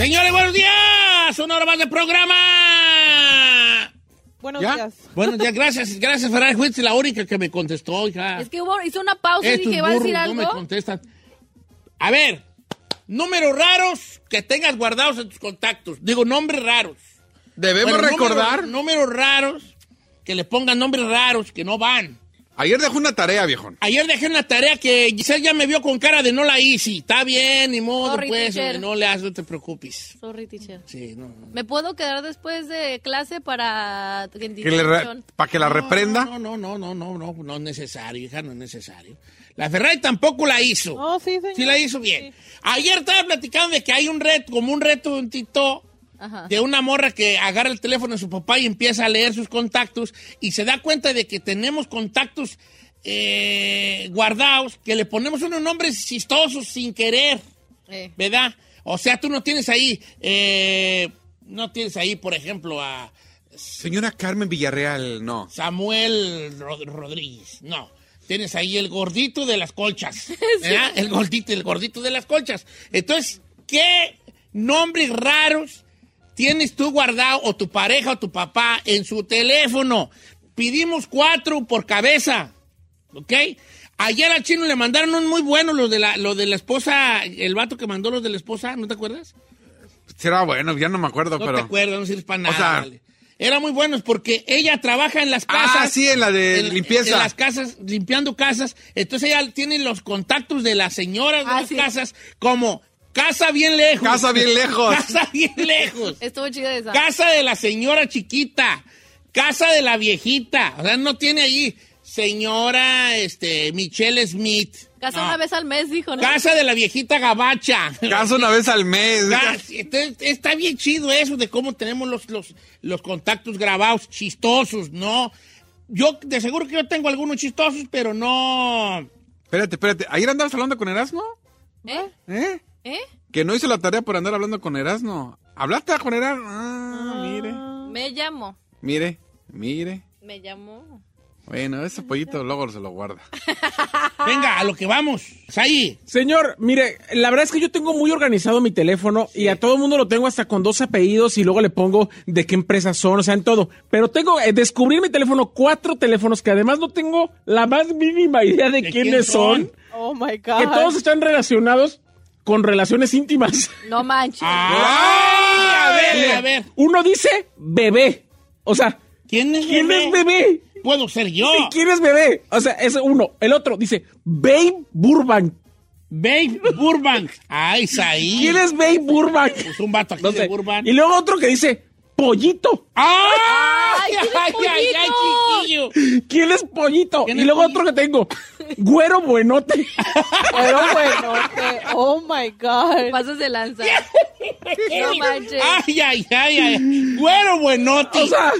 Señores, buenos días. Una hora más de programa. Buenos ¿Ya? días. Buenos días, gracias. Gracias, Ferrari. Fuiste la única que me contestó, hija. Es que hubo, hizo una pausa y dije, ¿va a decir algo? no me contestan. A ver, números raros que tengas guardados en tus contactos. Digo, nombres raros. Debemos Bueno, recordar. Números, números raros que le pongan nombres raros que no van. Ayer dejó una tarea, viejón. Ayer dejé una tarea que Giselle ya me vio con cara de no la hice. Está bien, ni modo, Sorry, pues, teacher. no le hagas, no te preocupes. Sorry, teacher. Sí, no, no. ¿Me puedo quedar después de clase para... Que le re- para que la reprenda. No, no, no, no, no, no, no es necesario, hija, no es necesario. La Ferrari tampoco la hizo. Oh, sí, señor. Sí la hizo bien. Ayer estaba platicando de que hay un reto, como un reto un tito Ajá. de una morra que agarra el teléfono de su papá y empieza a leer sus contactos y se da cuenta de que tenemos contactos eh, guardados que le ponemos unos nombres chistosos sin querer, Eh, ¿verdad? O sea, tú no tienes ahí, eh, no tienes ahí, por ejemplo, a Señora Carmen Villarreal, no. Samuel Rod- Rodríguez. No. Tienes ahí el gordito de las colchas. ¿verdad? El gordito, el gordito de las colchas. Entonces, ¿qué nombres raros tienes tú guardado o tu pareja o tu papá en su teléfono? Pedimos cuatro por cabeza. ¿Ok? Ayer al chino le mandaron un muy bueno, los de la, lo de la esposa, el vato que mandó los de la esposa, ¿no te acuerdas? Será bueno, ya no me acuerdo, No pero. te acuerdas, no sirves para nada. O sea- vale. Eran muy buenos porque ella trabaja en las casas. Ah, sí, en la de en- limpieza. En las casas, limpiando casas. Entonces ella tiene los contactos de las señoras de Ah, las sí. casas como casa bien lejos. Casa bien lejos. Casa bien lejos. estuvo chida esa. casa de la señora chiquita. Casa de la viejita. O sea, no tiene ahí señora este, Michelle Smith. Casa No. una vez al mes, dijo, ¿no? Casa de la viejita gabacha. Caso una vez al mes. Entonces, está bien chido eso de cómo tenemos los, los, los contactos grabados, chistosos, ¿no? Yo de seguro que yo tengo algunos chistosos, pero no... Espérate, espérate. Ayer andabas hablando con Erasmo. ¿Eh? ¿Eh? ¿Eh? Que no hizo la tarea por andar hablando con Erasmo. ¿Hablaste con Erasmo? Ah, mire. Me llamó. Mire, mire. Me llamó. Bueno, ese pollito luego se lo guarda. Venga, a lo que vamos. Ahí. Señor, mire, la verdad es que yo tengo muy organizado mi teléfono y a todo el mundo lo tengo hasta con dos apellidos y luego le pongo de qué empresa son, o sea, en todo. Pero tengo, eh, descubrí en mi teléfono cuatro teléfonos que además no tengo la más mínima idea de, ¿De quiénes quién son? son. Oh, my Que todos están relacionados con relaciones íntimas. No manches. ¡Ay! A ver, a ver. Uno dice bebé. O sea, ¿Quién es ¿quién bebé? es bebé? Puedo ser yo. Sí, ¿Quién es bebé? O sea, es uno. El otro dice Babe Burbank. Babe Burbank. Ay, ahí. ¿Quién es Babe Burbank? Pues un vato aquí No de sé. Burbank. Y luego otro que dice Pollito. ¡Ay! Ay, ¿quién es ay, ay, chiquillo! ¿Quién es Pollito? ¿Quién Y es luego Pollito? otro que tengo. Güero Buenote. Pero bueno, que- oh my God. Pasas de lanza. no manches. Ay, ay, ay, ay. Güero buenote. O sea,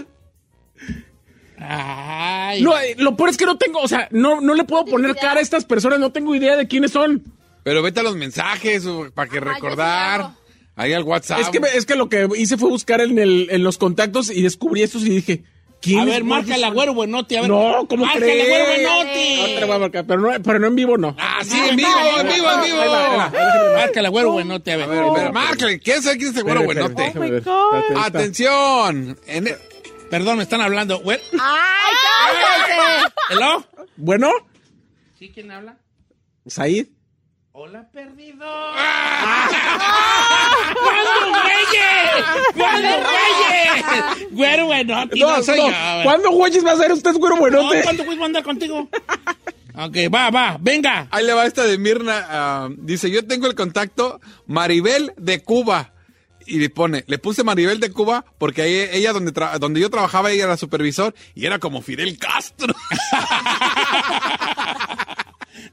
Ay. no, eh, lo peor es que no tengo, o sea, no, no le puedo poner cara a estas personas, no tengo idea de quiénes son. Pero vete a los mensajes para que Ajá, sí recordar. Ahí al WhatsApp. Es que, es que lo que hice fue buscar en, el, en los contactos y descubrí estos y dije, ¿quién A ver, márcala, güero buenote. A ver. No, ¿cómo Márcala, crees? güero No buenote. te la voy a marcar, pero no, pero no en vivo, no. Ah, sí, en vivo, en vivo, en vivo. Márcala, güero buenote. A ver. A ver, márcale. ¿Quién sabe quién es ese güero espérame, Oh. Atención. En- Perdón, me están hablando. Well- ¡Ay, cálmese! ¿Hello? Bueno, ¿Sí? ¿Quién habla? Said. Hola, perdido. ¿Cuándo, güeyes? ¿Cuándo, güeyes? Güero, bueno, no, No, soy no. yo. ¿Cuándo güeyes va a ser usted güero No, buenote? ¿Cuándo güey voy a andar contigo? ok, va, va, venga. Ahí le va esta de Mirna. ah, dice, yo tengo el contacto Maribel de Cuba. Y le pone, le puse Maribel de Cuba porque ahí, ella donde, tra- donde yo trabajaba, ella era supervisor y era como Fidel Castro.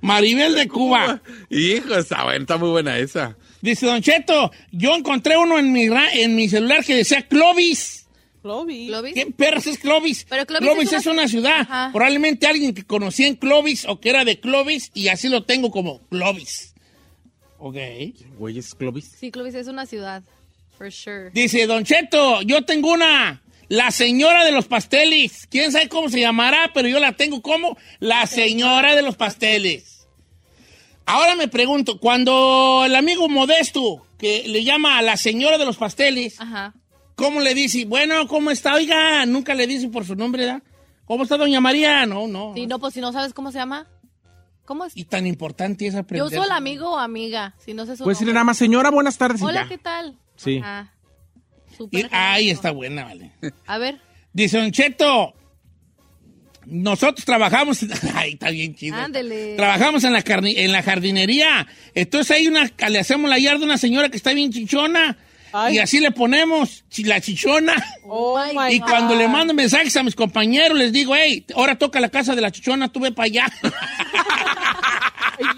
Maribel de Cuba. Hijo, está, buena, está muy buena esa. Dice Don Cheto, yo encontré uno en mi, ra- en mi celular que decía Clovis. Clovis. ¿Clovis? ¿Qué perros es Clovis? Pero Clovis es, es una, una- ciudad. Ajá. Probablemente alguien que conocía en Clovis o que era de Clovis y así lo tengo como Clovis. Ok. Güeyes Clovis. Sí, Clovis es una ciudad. For sure. Dice Don Cheto, yo tengo una. La señora de los pasteles. ¿Quién sabe cómo se llamará? Pero yo la tengo como la señora de los pasteles. Ahora me pregunto, cuando el amigo Modesto, que le llama a la señora de los pasteles, Ajá. ¿cómo le dice? Bueno, ¿cómo está? Oiga, nunca le dice por su nombre, ¿verdad? ¿Cómo está doña María? No, no. Sí, no, pues si no sabes cómo se llama. ¿Cómo es? Y tan importante es Yo aprender. soy el amigo o amiga, si no sé su Puedes decirle nombre. nada más, señora, buenas tardes. Hola, ya. ¿qué tal? Sí. Ah, Y- súper ahí genérico. está buena, vale. A ver, Dice Don Cheto, nosotros trabajamos, ay, está bien chido. Ándele. Trabajamos en la, carni- en la jardinería. Entonces hay una, le hacemos la yarda a una señora que está bien chichona. Ay. Y así le ponemos la chichona. Oh my Y God. cuando le mando mensajes a mis compañeros, les digo, hey, ahora toca la casa de la chichona, tú ve para allá.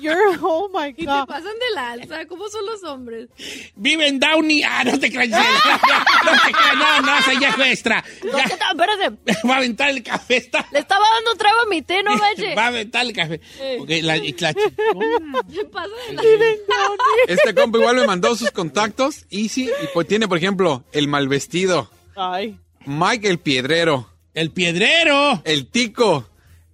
You're, oh my y te God. pasan de la alza. ¿Cómo son los hombres? Vive en Downey. Ah, no te creas. no te creas, no, no, esa ya fue extra. No, Ya. Espérate. Va a aventar el café. Está. Le estaba dando un trago a mi té, no manches. Va a aventar el café. Eh. Ok, la, y la chichona. ¿Qué pasa de la Este compa igual me mandó sus contactos. Easy. Y pues tiene, por ejemplo, el mal vestido. Ay. Mike el piedrero. El piedrero. El tico.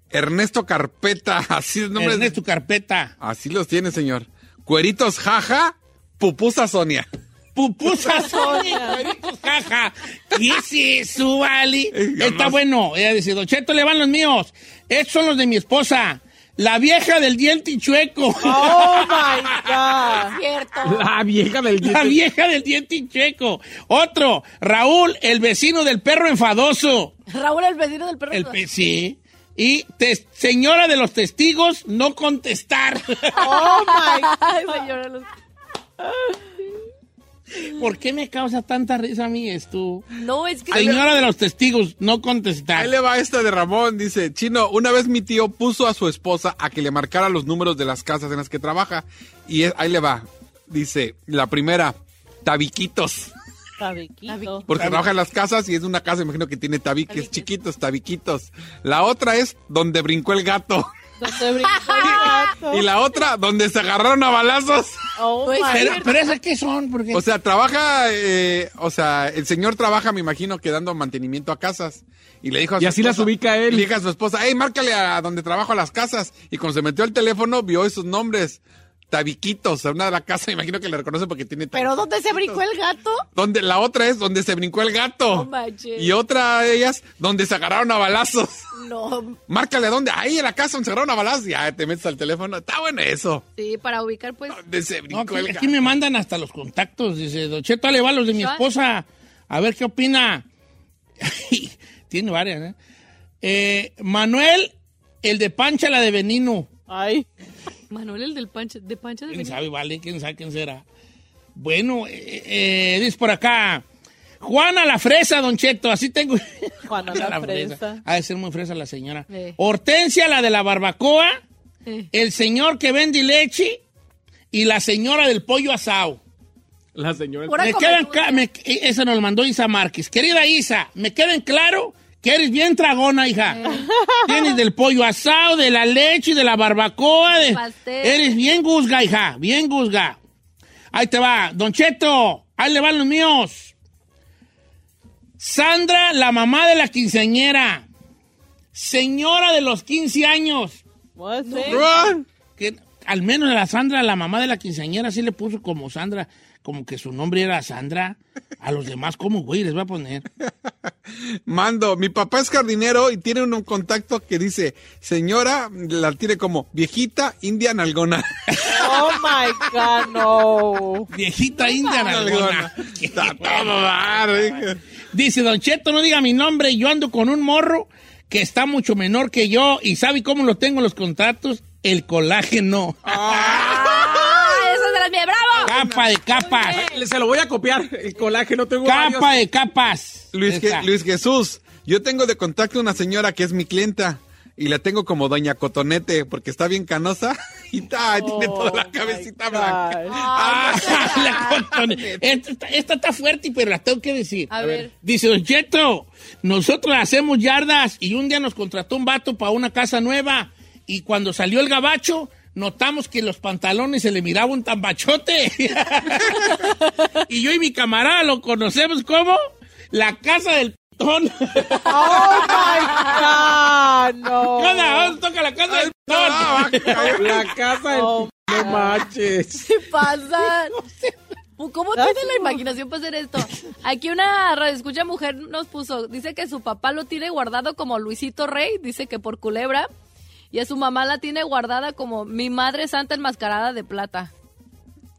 Ernesto Carpeta. Así es el nombre. de- Ernesto Carpeta. Así los tiene, señor. Cueritos jaja. Pupusa Sonia. Pupusa Sonia, cueritos, jaja. ¿Qué es eso, vale? Está bueno. Ella dice, Don Cheto, le van los míos. Estos son los de mi esposa. La vieja del diente chueco. Oh my God. cierto? La vieja del La diente. vieja del diente chueco. Otro, Raúl, el vecino del perro enfadoso. Raúl, el vecino del perro. El pe- sí. Y señora de los testigos, no contestar. Oh my God. Señora. los- ¿Por qué me causa tanta risa a mí esto? No, es que... Señora de los testigos, no contestar. Ahí le va esta de Ramón. Dice, Chino, una vez mi tío puso a su esposa a que le marcara los números de las casas en las que trabaja. Y es- ahí le va. Dice, la primera, tabiquitos. Tabiquito. Porque trabaja en las casas y es una casa, imagino que tiene tabiques chiquitos, tabiquitos. La otra es donde brincó el gato. Y la otra, donde se agarraron a balazos. Oh Pues, Pero, esas qué son, porque O sea, trabaja, eh, o sea, el señor trabaja, me imagino, que dando mantenimiento a casas. Y le dijo a Y su así las esposa- ubica él. Le dijo a su esposa, hey, márcale a donde trabajo a las casas. Y cuando se metió al teléfono, vio esos nombres. Tabiquitos, a una de la casa, me imagino que le reconoce porque tiene ¿Pero tabiquitos. dónde se brincó el gato? Donde, la otra es donde se brincó el gato. No manches. y otra de ellas, donde se agarraron a balazos. No, Márcale a dónde, ahí en la casa donde se agarraron a balazos. Ya te metes al teléfono. Está bueno eso. sí, para ubicar, pues... Donde se No, brincó aquí, el aquí gato. me mandan hasta los contactos. Dice, Don Cheto, le va a los de mi esposa. A ver qué opina. Tiene varias, ¿eh? Eh, Manuel, el de Pancha, la de Benino. Ay. Manuel, el del pancha, de pancha de ¿Quién sabe, vale? ¿Quién sabe quién será? Bueno, eh, eh, dice por acá. Juana la fresa, Don Cheto, así tengo. Juana la fresa. Ha de ser muy fresa la señora. Eh. Hortensia, la de la barbacoa. Eh. El señor que vende leche. Y la señora del pollo asado. La señora. Me quedan me- esa nos lo mandó Isa Márquez. Querida Isa, me queden claro que eres bien tragona, hija. Tienes del pollo asado, de la leche, de la barbacoa. De... Eres bien guzga, hija, bien guzga. Ahí te va, Don Cheto, ahí le van los míos. Sandra, la mamá de la quinceañera. Señora de los 15 años. Que al menos a la Sandra, la mamá de la quinceañera, sí le puso como Sandra. Como que su nombre era Sandra. A los demás, ¿cómo, güey? Les voy a poner. Mando, mi papá es jardinero y tiene un contacto que dice, señora, la tiene como viejita india nalgona. Oh my God, no. Viejita india nalgona. Está todo dar, Dice, Don Cheto, no diga mi nombre, yo ando con un morro que está mucho menor que yo y ¿sabe cómo lo tengo en los contratos? El colágeno. ¡Ah! ¡Bravo! Capa de capas. Se lo voy a copiar. El colágeno tengo varios. Capa de capas. Luis, Esa. Je- Luis Jesús, yo tengo de contacto una señora que es mi clienta y la tengo como Doña Cotonete porque está bien canosa y ta, tiene toda la cabecita blanca. Ah, la contone- esta, está- esta está fuerte, pero la tengo que decir. A ver. Dice Don Cheto, nosotros hacemos yardas y un día nos contrató un vato para una casa nueva y cuando salió el gabacho notamos que los pantalones se le miraba un tambachote. y yo y mi camarada lo conocemos como la casa del pitón. Oh my God, no. Cada toca la casa del pitón. La casa del... Oh, no manches. ¿Qué pasa? ¿Cómo tiene la imaginación para hacer esto? Aquí una radioescucha mujer nos puso, dice que su papá lo tiene guardado como Luisito Rey, dice que por culebra, y a su mamá la tiene guardada como mi madre santa enmascarada de plata.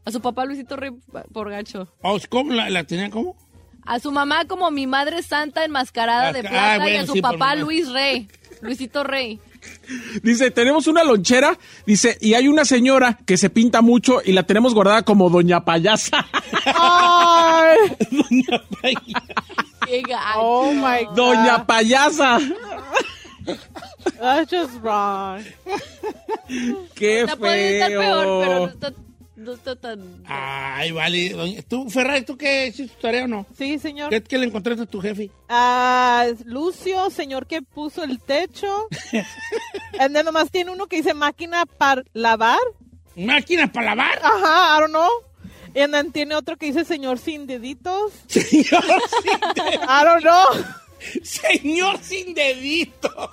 A su papá Luisito Rey por gacho. Oh, ¿Cómo la, la tenía cómo? A su mamá como mi madre santa enmascarada de Ah, plata y bueno, a su sí, papá. Luis Rey, Luisito Rey. Dice, tenemos una lonchera, dice, y hay una señora que se pinta mucho y la tenemos guardada como Doña Payasa. Ay, Qué gacho. oh my God. Doña Payasa. That's just wrong. Qué Está puede estar peor, pero no feo. está, no está tan... Ay, vale. doña- ¿Tú, Ferrari, tú qué hiciste tu tarea o no? Sí, señor. ¿Qué, qué le encontraste a tu jefe? Ah, Lucio, señor que puso el techo. And then nomás tiene uno que dice máquina para lavar. ¿Máquina para lavar? Ajá, I don't know. And then tiene otro que dice señor sin deditos. Señor sin de- I don't know. Señor sin deditos.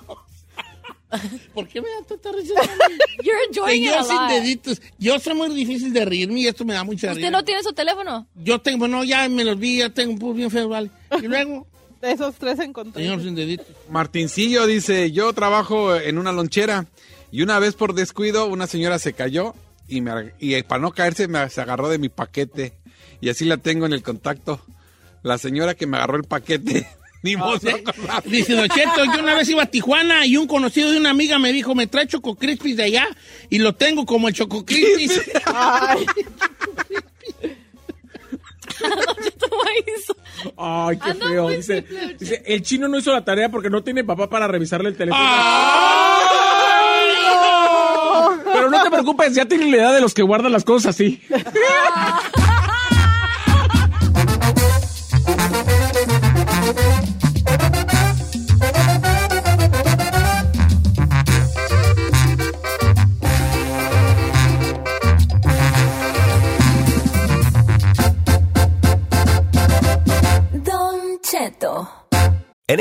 ¿Por qué me da tanta risa? You're enjoying it Señor a sin deditos. Yo soy muy difícil de reírme y esto me da mucha risa. ¿Usted no tiene su teléfono? Yo tengo, bueno, ya me los vi, ya tengo un bien feo, vale. Y luego, De esos tres encontré. señor sin deditos. Martincillo dice, yo trabajo en una lonchera y una vez por descuido una señora se cayó y, me, y para no caerse me se agarró de mi paquete y así la tengo en el contacto. La señora que me agarró el paquete. Ni modo. Dice Don Cheto, yo una vez iba a Tijuana y un conocido de una amiga me dijo, me trae Choco Crispis de allá y lo tengo como el Choco Crispis. Ay. Ay, qué feo. Dice, el chino no hizo la tarea porque no tiene papá para revisarle el teléfono. ¡Ay! Pero no te preocupes, ya tiene la edad de los que guardan las cosas así.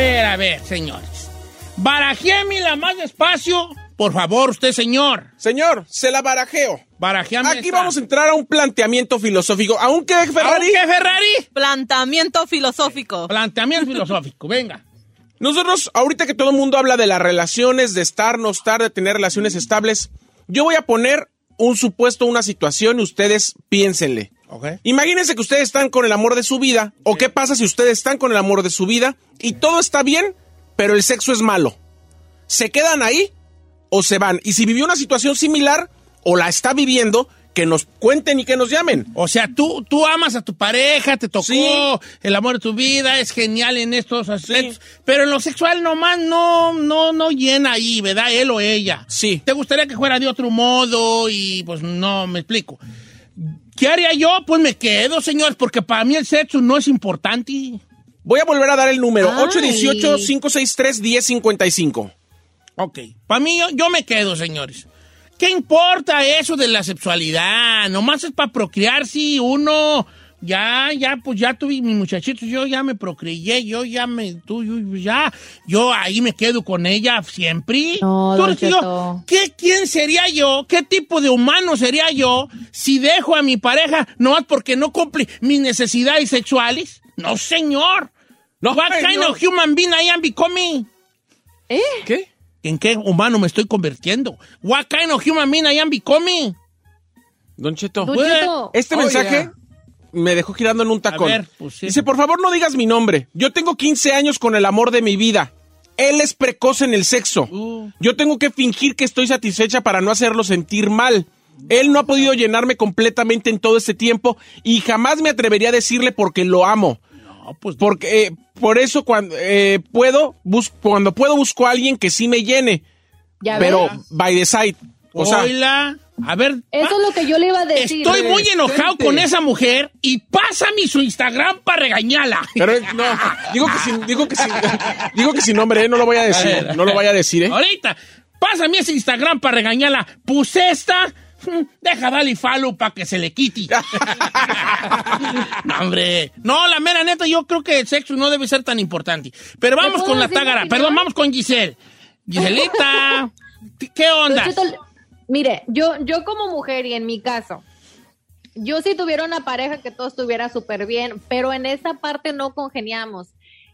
Ver, a ver, a ver, señores. Barajémela más despacio. Por favor, usted, señor. Señor, se la barajeo. Barajeame Aquí esta. vamos a entrar a un planteamiento filosófico. Aunque Ferrari, ¿Aunque Ferrari? Planteamiento filosófico. Planteamiento filosófico, venga. nosotros, ahorita que todo el mundo habla de las relaciones, de estar, no estar, de tener relaciones estables, yo voy a poner un supuesto, una situación y ustedes piénsenle. Imagínense que ustedes están con el amor de su vida, o qué pasa si ustedes están con el amor de su vida y todo está bien, pero el sexo es malo. ¿Se quedan ahí o se van? Y si vivió una situación similar o la está viviendo, que nos cuenten y que nos llamen. O sea, tú, tú amas a tu pareja, te tocó Sí. el amor de tu vida, es genial en estos aspectos, pero en lo sexual nomás no, no, no llena ahí, ¿verdad? Él o ella. Sí. ¿Te gustaría que fuera de otro modo? Y pues no, me explico. ¿Qué haría yo? Pues me quedo, señores, porque para mí el sexo no es importante. Voy a volver a dar el número, Ay. 818-563-1055. Ok. Para mí, yo, yo me quedo, señores. ¿Qué importa eso de la sexualidad? Nomás es para procrear si uno ya, ya, pues ya tuve mis muchachitos, yo ya me procreé, yo ya me, tú, yo, ya, yo ahí me quedo con ella siempre. No, Tú yo. ¿qué, ¿Quién sería yo? ¿Qué tipo de humano sería yo si dejo a mi pareja nomás porque no cumple mis necesidades sexuales? No, señor. No, What kind señor. of human being I am becoming? ¿Eh? ¿Qué? ¿En qué humano me estoy convirtiendo? What kind of human being I am becoming? Don Cheto. Don Pues, Cheto, Este Oh, mensaje yeah. Me dejó girando en un tacón. A ver, pues sí. Dice, por favor no digas mi nombre. Yo tengo 15 años con el amor de mi vida. Él es precoz en el sexo. Uh. Yo tengo que fingir que estoy satisfecha para no hacerlo sentir mal. Él no ha podido llenarme completamente en todo este tiempo y jamás me atrevería a decirle porque lo amo. No, pues Porque eh, por eso cuando eh, puedo bus- cuando puedo busco a alguien que sí me llene, ya pero ves. by the side. O sea, a ver. Eso es lo que yo le iba a decir. Estoy muy enojado con esa mujer y pásame su Instagram para regañarla. pero no, digo que sin, digo que sin, digo que sin nombre, eh, no lo voy a decir, no lo vaya a decir, eh. Ahorita, pásame ese Instagram para regañarla. Puse esta. mm, Deja darle follow para que se le quite. no, hombre. No, la mera neta, yo creo que el sexo no debe ser tan importante. Pero vamos con la tágara. Perdón, vamos con Giselle. Giselita, ¿qué onda? Mire, yo, yo como mujer y en mi caso, yo si tuviera una pareja que todo estuviera súper bien, pero en esa parte no congeniamos.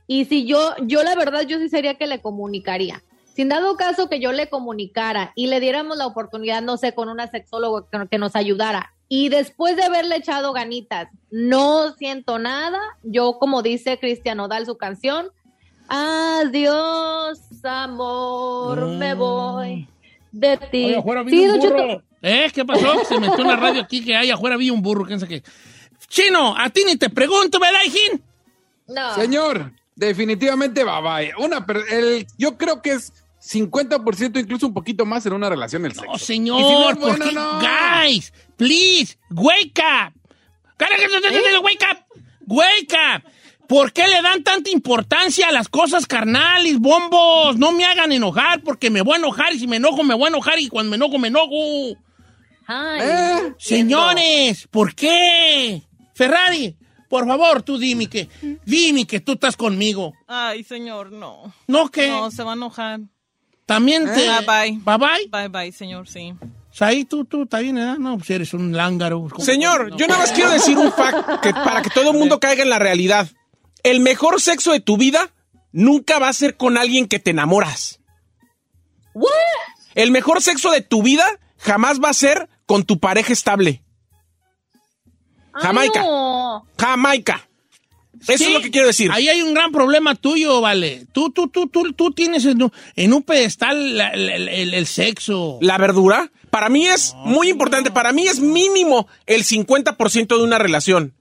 Y si yo, yo la verdad, yo sí sería que le comunicaría. Sin dado caso que yo le comunicara y le diéramos la oportunidad, no sé, con una sexóloga que, que nos ayudara. Y después de haberle echado ganitas, no siento nada. Yo, como dice Cristian Odal su canción, adiós, amor, me voy de ti. Oye, afuera vi Sí, un burro. ¿Eh? ¿Qué pasó? Se metió en la radio aquí que hay afuera vi un burro. ¿Quién sabe qué? Chino, a ti ni te pregunto, ¿verdad, hijín? No. Señor, definitivamente bye bye. Una, el, yo creo que es 50%, incluso un poquito más en una relación el sexo. No, Y si no señor, es ¿por bueno, qué? no. Guys, please, wake up. Carajo, Wake up. Wake up. ¿Por qué le dan tanta importancia a las cosas carnales, bombos? No me hagan enojar porque me voy a enojar y si me enojo me voy a enojar y cuando me enojo me enojo. Ay, ¿Eh? Señores, ¿por qué? Ferrari, por favor, tú dime que, dime que tú estás conmigo. Ay, señor, no. No que No, se va a enojar. también te... Bye, bye. Bye bye. Bye, bye, señor, sí. Ahí tú, tú, está bien, ¿verdad? No, pues eres un lángaro. Señor, yo nada más quiero decir un fact que para que todo el mundo caiga en la realidad. El mejor sexo de tu vida nunca va a ser con alguien que te enamoras. El mejor sexo de tu vida jamás va a ser con tu pareja estable. ay, Jamaica. no. Jamaica. Eso Sí, es lo que quiero decir. Ahí hay un gran problema tuyo, vale. Tú, tú, tú, tú, tú tienes en un, en un pedestal la- la- el, el- el sexo. La verdura, para mí es muy importante. Para mí es mínimo el 50% de una relación.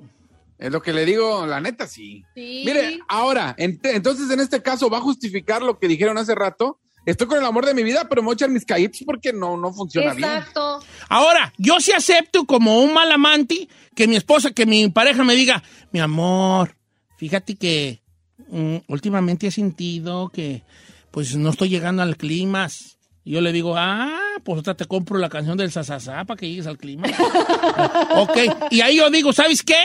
Es lo que le digo, la neta, sí. Sí. Mire, ahora, ent- entonces en este caso va a justificar lo que dijeron hace rato. Estoy con el amor de mi vida, pero me voy a echar mis callitos porque no, no funciona bien. Exacto. Ahora, yo sí acepto como un mal amante que mi esposa, que mi pareja me diga, mi amor, fíjate que mm, últimamente he sentido que pues no estoy llegando al clima. Y yo le digo, ah, pues otra te compro la canción del sasasá para que llegues al clima. ok, y ahí yo digo, ¿sabes qué?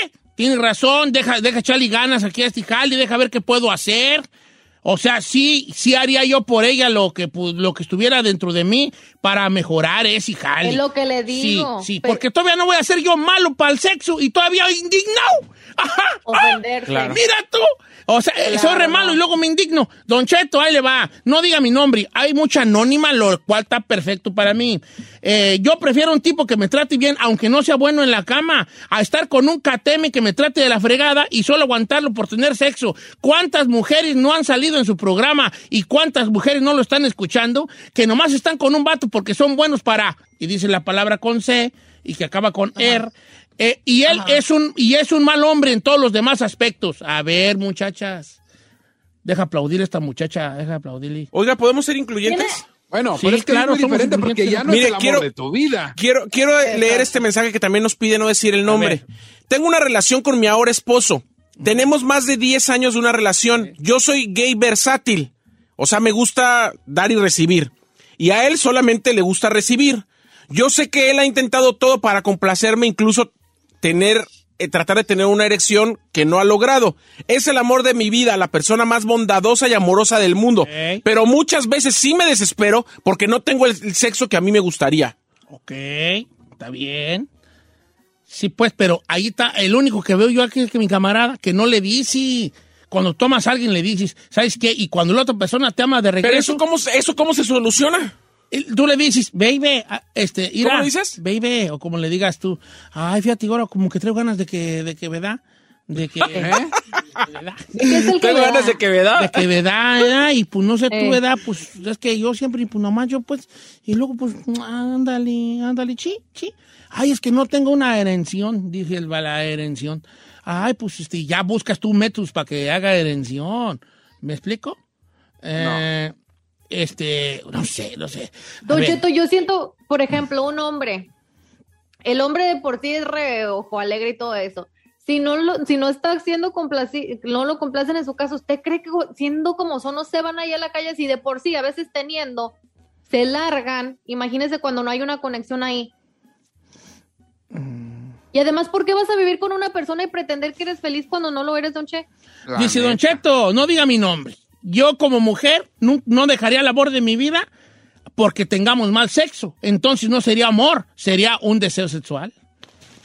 Tienes razón, deja, deja echarle ganas aquí a este jale, deja ver qué puedo hacer. O sea, sí, sí haría yo por ella lo que, pues, lo que estuviera dentro de mí para mejorar ese jale. Es lo que le digo. Sí, sí, Pero- porque todavía no voy a ser yo malo para el sexo y todavía indignado. Ajá. Ofenderse. Claro. Mira tú. O sea, eh, soy re malo y luego me indigno. Don Cheto, ahí le va. No diga mi nombre. Hay mucha anónima, lo cual está perfecto para mí. Eh, yo prefiero un tipo que me trate bien, aunque no sea bueno en la cama, a estar con un cateme que me trate de la fregada y solo aguantarlo por tener sexo. ¿Cuántas mujeres no han salido en su programa y cuántas mujeres no lo están escuchando que nomás están con un vato porque son buenos para, y dice la palabra con C y que acaba con R. Eh, y él es un y es un mal hombre en todos los demás aspectos. A ver, muchachas. Deja aplaudir a esta muchacha, deja aplaudirle. Oiga, ¿podemos ser incluyentes? Bueno, Sí, pero es que claro, es muy somos diferente porque ya no Mire, es el amor quiero- de tu vida. Quiero, quiero leer este mensaje que también nos pide no decir el nombre. Tengo una relación con mi ahora esposo. Tenemos más de 10 años de una relación. Yo soy gay versátil. O sea, me gusta dar y recibir. Y a él solamente le gusta recibir. Yo sé que él ha intentado todo para complacerme, incluso tener, eh, tratar de tener una erección que no ha logrado. Es el amor de mi vida, la persona más bondadosa y amorosa del mundo. Pero muchas veces sí me desespero porque no tengo el- el sexo que a mí me gustaría. Ok, está bien. Sí, pues, pero ahí está, el único que veo yo aquí es que mi camarada, que no le dice, cuando tomas a alguien le dices, ¿sabes qué? Y cuando la otra persona te ama de Pero regreso, eso cómo, eso cómo se soluciona. y tú le dices, baby, ah, este, ira, ¿Cómo dices? Baby, o como le digas tú, ay, fíjate, ahora como que traigo ganas de que, de que, ¿verdad? De que, ¿verdad? ¿Qué es el que Tengo ganas da? de que ¿verdad? De que verdad, ¿verdad? Y pues no sé tú, Eh. ¿verdad? Pues es que yo siempre, pues nomás yo, pues, y luego, pues, ándale, ándale, chi, chi. Ay, es que no tengo una erección, dije el la erección. Ay, pues este, ya buscas tú métodos para que haga erección. ¿Me explico? Eh, Este, no sé, no sé. A Don ver, Cheto, yo siento, por ejemplo, un hombre. El hombre de por sí es re ojo alegre y todo eso. Si no, lo, si no está siendo complaci no lo complacen en su caso, ¿usted cree que siendo como son no se van ahí a la calle? Si de por sí, a veces teniendo, se largan, imagínese cuando no hay una conexión ahí. Y además, ¿por qué vas a vivir con una persona y pretender que eres feliz cuando no lo eres, Don Che? La Dice Don neta. Cheto, no diga mi nombre. Yo como mujer no, no dejaría el amor de mi vida porque tengamos mal sexo. Entonces no sería amor, sería un deseo sexual.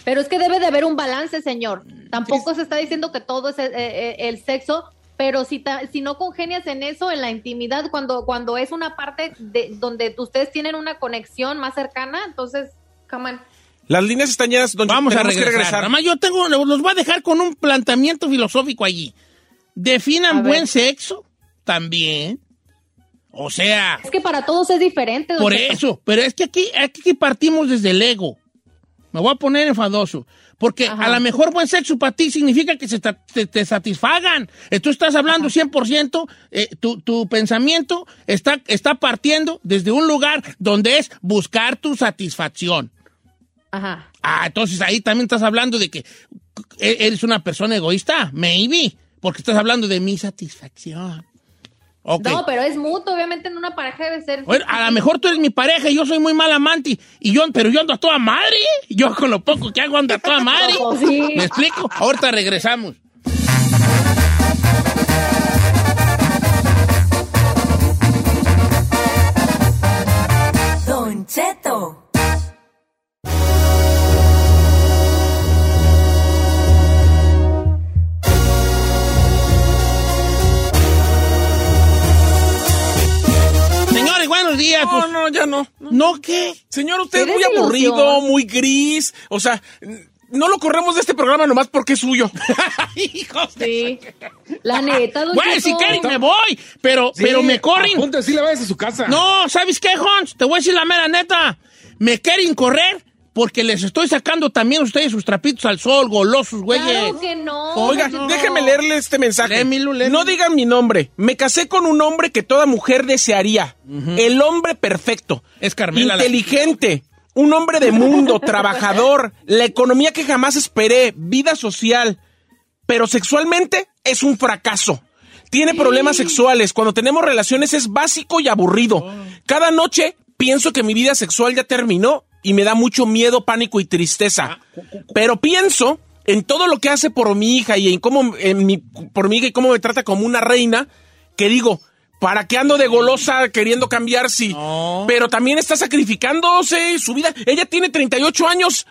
Pero es que debe de haber un balance, señor. Tampoco se está diciendo que todo es eh, eh, el sexo, pero si, ta- si no congenias en eso, en la intimidad, cuando, cuando es una parte de donde ustedes tienen una conexión más cercana, entonces, come on. Las líneas están llenas, don Vamos a tenemos que regresar. Nada más yo tengo, los voy a dejar con un planteamiento filosófico allí. Definan buen sexo también. O sea, Es que para todos es diferente. don por Cheto. eso. Pero es que aquí, aquí partimos desde el ego. Me voy a poner enfadoso. Porque Ajá. a lo mejor buen sexo para ti significa que se te, te satisfagan. Tú estás hablando 100%, eh, tu, tu pensamiento está, está partiendo desde un lugar donde es buscar tu satisfacción. Ajá. Ah, entonces ahí también estás hablando de que e- eres una persona egoísta, maybe, porque estás hablando de mi satisfacción. No, pero es mutuo, obviamente en una pareja debe ser. Bueno, a lo mejor tú eres mi pareja y yo soy muy mal amante, y yo, pero yo ando a toda madre. Yo con lo poco que hago ando a toda madre. Sí. ¿Me explico? Ahorita regresamos. Don Cheto. Señores, buenos días. No, Pues, no, ya no. ¿No qué? Señor, usted es muy ilusión. aburrido, muy gris. O sea, no lo corremos de este programa nomás porque es suyo. Hijos de- Sí. La neta, don Bueno, Cheto. si quieren me voy, pero, pero me corren. Apunta, sí le vayas a su casa. No, ¿sabes qué, Hans? Te voy a decir la mera neta. Me quieren correr porque les estoy sacando también a ustedes sus trapitos al sol, golosos, güeyes. Claro que no. Oiga, no. déjeme leerle este mensaje. No digan mi nombre. Me casé con un hombre que toda mujer desearía. El hombre perfecto. Es Carmela la- Inteligente. Un hombre de mundo, trabajador. La economía que jamás esperé. Vida social. Pero sexualmente es un fracaso. Tiene problemas sexuales. Cuando tenemos relaciones es básico y aburrido. Cada noche pienso que mi vida sexual ya terminó y me da mucho miedo, pánico y tristeza. Pero pienso en todo lo que hace por mi hija y en cómo en mi, por mi hija y cómo me trata como una reina que digo, ¿para qué ando de golosa queriendo cambiar si? No. Pero también está sacrificándose su vida. Ella tiene 38 años.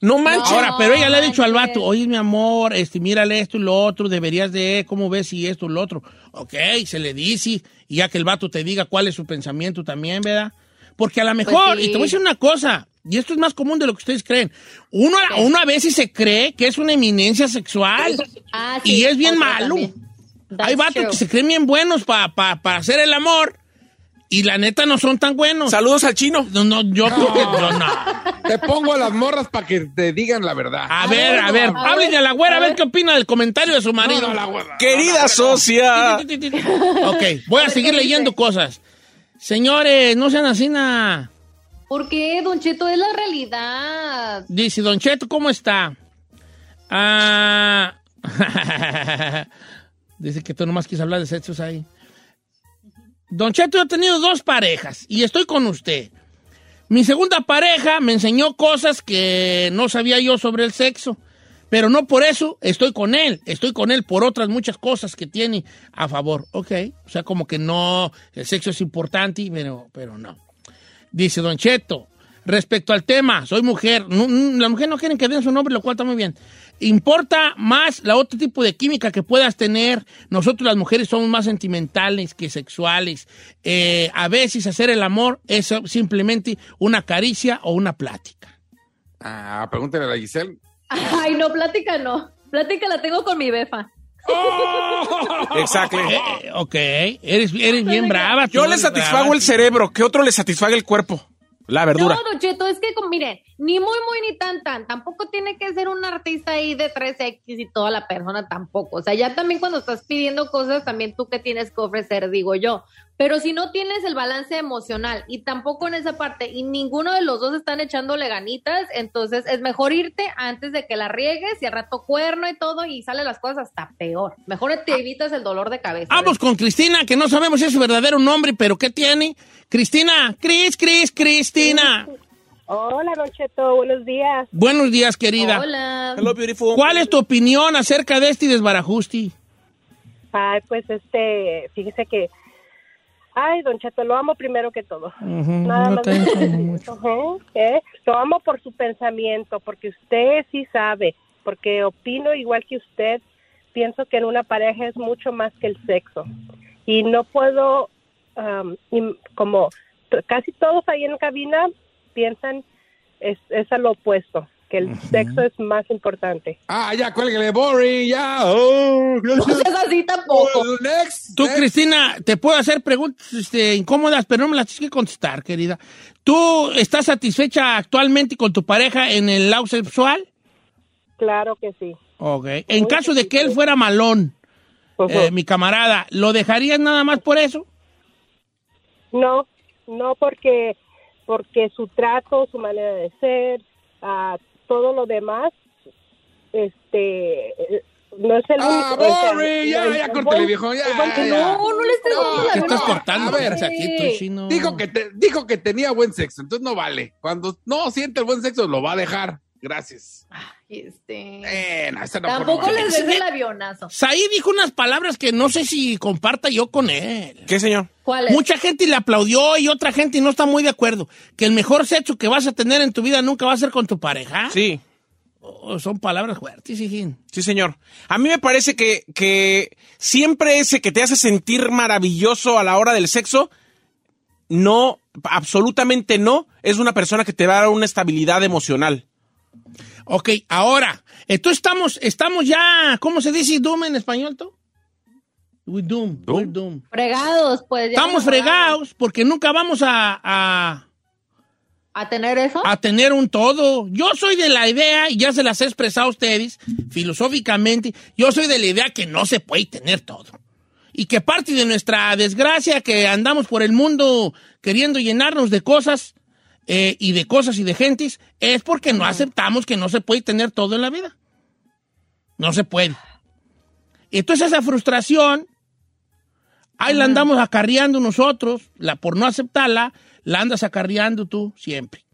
No manches. Ahora, pero ella le ha dicho al vato, oye, mi amor, este, mírale esto y lo otro, deberías de, ¿cómo ves y esto y lo otro? Ok, se le dice, y ya que el vato te diga cuál es su pensamiento también, ¿verdad? Porque a lo mejor, sí. y te voy a decir una cosa, y esto es más común de lo que ustedes creen, uno, uno a veces se cree que es una eminencia sexual, Ah, y sí, es bien malo. Hay vatos true. que se creen bien buenos para hacer el amor, y la neta no son tan buenos. Saludos al chino. No, no, yo, yo no. Te pongo a las morras para que te digan la verdad. A, ver, a ver, a ver, a la güera a a ver qué opina del comentario de su marido. No, no, la güera. Querida socia. ok, voy a ver, seguir ¿qué leyendo dice? cosas. Señores, no sean así nada. ¿Por qué, Don Cheto? Es la realidad. Dice, Don Cheto, ¿cómo está? Ah, Dice que tú nomás quieres hablar de sexos ahí. Don Cheto, yo he tenido dos parejas y estoy con usted. Mi segunda pareja me enseñó cosas que no sabía yo sobre el sexo, pero no por eso estoy con él. Estoy con él por otras muchas cosas que tiene a favor. Ok, o sea, como que no, el sexo es importante, pero, pero no. Dice Don Cheto, respecto al tema, soy mujer, no- no- la mujer no quieren que den su nombre, lo cual está muy bien. Importa más la otro tipo de química que puedas tener. Nosotros las mujeres somos más sentimentales que sexuales. Eh, a veces hacer el amor es simplemente una caricia o una plática. Ah, pregúntale a la Giselle. Ay, no, plática no. Plática la tengo con mi befa. Exacto. Eh, ok, eres, eres bien brava. Yo le satisfago brava. el cerebro, ¿qué otro le satisfaga el cuerpo? La verdura. No, Don Cheto, es que, como, miren, ni muy, muy, ni tan, tan. Tampoco tiene que ser un artista ahí de 3X y toda la persona tampoco. O sea, ya también cuando estás pidiendo cosas, también tú que tienes que ofrecer, digo yo. Pero si no tienes el balance emocional y tampoco en esa parte y ninguno de los dos están echándole ganitas, entonces es mejor irte antes de que la riegues y al rato cuerno y todo y salen las cosas hasta peor. Mejor te evitas el dolor de cabeza. Vamos con Cristina, que no sabemos si es su verdadero nombre, pero ¿qué tiene? Cristina, Cris, Cris, Cristina. Hola, Don Cheto, buenos días. Buenos días, querida. Hola. Hello, beautiful. ¿Cuál es tu opinión acerca de este desbarajusti? Ay, pues este, fíjese que, ay, Don Cheto, lo amo primero que todo. Nada no más. mucho. Ujú, ¿eh? Lo amo por su pensamiento, porque usted sí sabe, porque opino igual que usted. Pienso que en una pareja es mucho más que el sexo. Y no puedo, im- como casi todos ahí en cabina piensan, es, es a lo opuesto, que el sexo es más importante. Ah, ya, cuélguele, boring, ya. Oh, No seas así tampoco. next. Tú, next. Cristina, te puedo hacer preguntas este, incómodas, pero no me las tienes que contestar, querida. ¿Tú estás satisfecha actualmente con tu pareja en el lado sexual? Claro que sí. Ok. En caso de que él fuera malón, eh, mi camarada, ¿lo dejarías nada más por eso? No, no porque porque su trato, su manera de ser, ah, todo lo demás, este, no es el Ah, único. boring, ya, ya, córtale, viejo, ya, ya. No, no le estés la ¿Qué estás no. cortando? a ver, aquí, chino. Dijo que, te- dijo que tenía buen sexo, entonces no vale. Cuando no siente el buen sexo, lo va a dejar. Gracias. Este... Esa no Tampoco les des el avionazo. Saí dijo unas palabras que no sé si comparta yo con él. ¿Qué, señor? ¿Cuál es? Mucha gente le aplaudió y otra gente no está muy de acuerdo. Que el mejor sexo que vas a tener en tu vida nunca va a ser con tu pareja. Sí. Oh, son palabras fuertes, hijín. Sí, señor. A mí me parece que, que siempre ese que te hace sentir maravilloso a la hora del sexo, no, absolutamente no, es una persona que te va a dar una estabilidad emocional. Ok, ahora, entonces estamos, estamos ya, ¿cómo se dice doom en español, tú? We doom, we're doom. Fregados, pues. ya Estamos fregados porque nunca vamos a, a, ¿A tener eso? a tener un todo. Yo soy de la idea, y ya se las he expresado a ustedes, filosóficamente, yo soy de la idea que no se puede tener todo. Y que parte de nuestra desgracia que andamos por el mundo queriendo llenarnos de cosas eh, y de cosas y de gentes es porque no aceptamos que no se puede tener todo en la vida. No se puede. Entonces esa frustración, ahí la andamos acarreando nosotros, la, por no aceptarla, la andas acarreando tú siempre.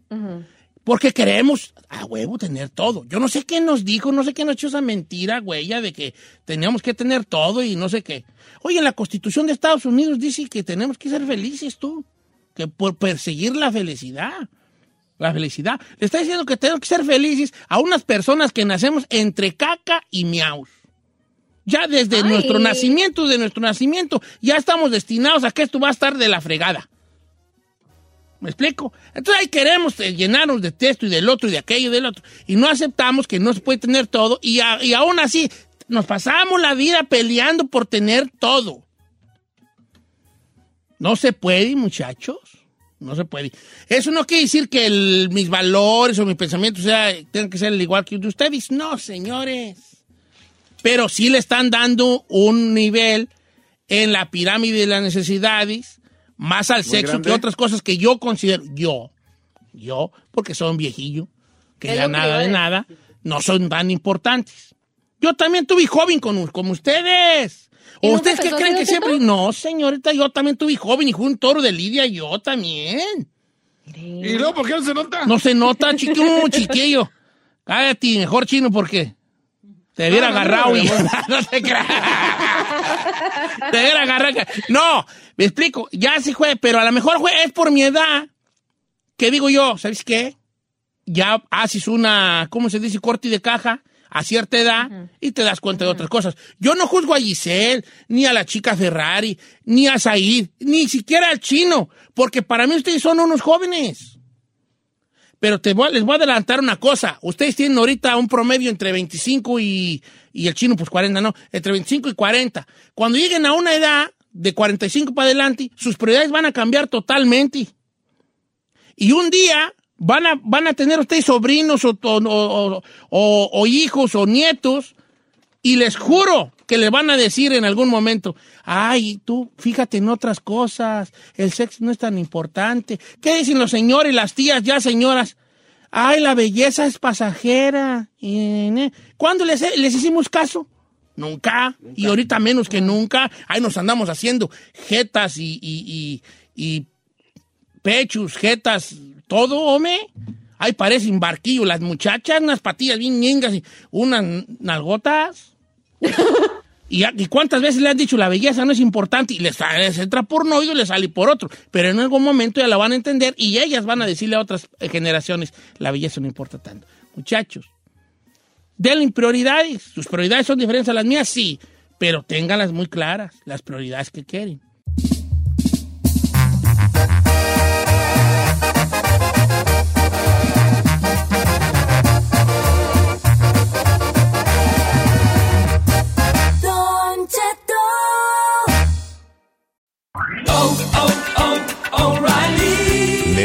Porque queremos a huevo tener todo. Yo no sé qué nos dijo, no sé qué nos echó esa mentira, güey, de que teníamos que tener todo y no sé qué. Oye, la Constitución de Estados Unidos dice que tenemos que ser felices tú, que por perseguir la felicidad. La felicidad. Le está diciendo que tenemos que ser felices a unas personas que nacemos entre caca y miaus. Ya desde Ay. nuestro nacimiento, de nuestro nacimiento, ya estamos destinados a que esto va a estar de la fregada. ¿Me explico? Entonces ahí queremos eh, llenarnos de esto y del otro y de aquello y del otro. Y no aceptamos que no se puede tener todo. Y, a- y aún así nos pasamos la vida peleando por tener todo. No se puede, muchachos. No se puede. Eso no quiere decir que el- mis valores o mis pensamientos sea, tengan que ser el igual que el de ustedes. No, señores. Pero sí le están dando un nivel en la pirámide de las necesidades más al sexo grande. que otras cosas que yo considero, yo, yo, porque son viejillo, que ya nada de nada, no son tan importantes. Yo también tuve joven con, como ustedes. ¿Y ¿O nunca ustedes qué creen que siempre? No, señorita, yo también tuve joven y fue un toro de Lidia, yo también. ¿Y luego por qué no se nota? No se nota, chiquillo, chiquillo. Cállate, mejor chino, porque te hubiera No, no, agarrado no, y no te creas. Te hubiera agarrado. No, me explico, ya sí fue, pero a lo mejor fue, es por mi edad. que digo yo? ¿Sabes qué? Ya haces una, ¿cómo se dice? Corte de caja a cierta edad y te das cuenta de otras cosas. Yo no juzgo a Giselle, ni a la chica Ferrari, ni a Said, ni siquiera al chino, porque para mí ustedes son unos jóvenes. Pero te voy a- les voy a adelantar una cosa. Ustedes tienen ahorita un promedio entre 25 y, y el chino, pues 40, ¿no? Entre 25 y 40. Cuando lleguen a una edad de 45 para adelante, sus prioridades van a cambiar totalmente. Y un día van a, van a tener ustedes sobrinos o, o- o- o- o hijos o nietos y les juro que le van a decir en algún momento, ay, tú fíjate en otras cosas, el sexo no es tan importante. ¿Qué dicen los señores y las tías ya señoras? Ay, la belleza es pasajera. Y, ne- ¿Cuándo les, les hicimos caso? Nunca. Y ahorita menos que nunca. Ahí nos andamos haciendo jetas y, y, y, y pechos, jetas, todo, hombre. Ahí parecen barquillo las muchachas, unas patillas bien ñengas y unas nalgotas. ¿Y, cuántas veces le han dicho la belleza no es importante? Y les, les entra por un oído y les sale por otro. Pero en algún momento ya la van a entender y ellas van a decirle a otras eh, generaciones, la belleza no importa tanto. Muchachos, denle prioridades. Sus prioridades son diferentes a las mías, sí. Pero ténganlas muy claras, las prioridades que quieren.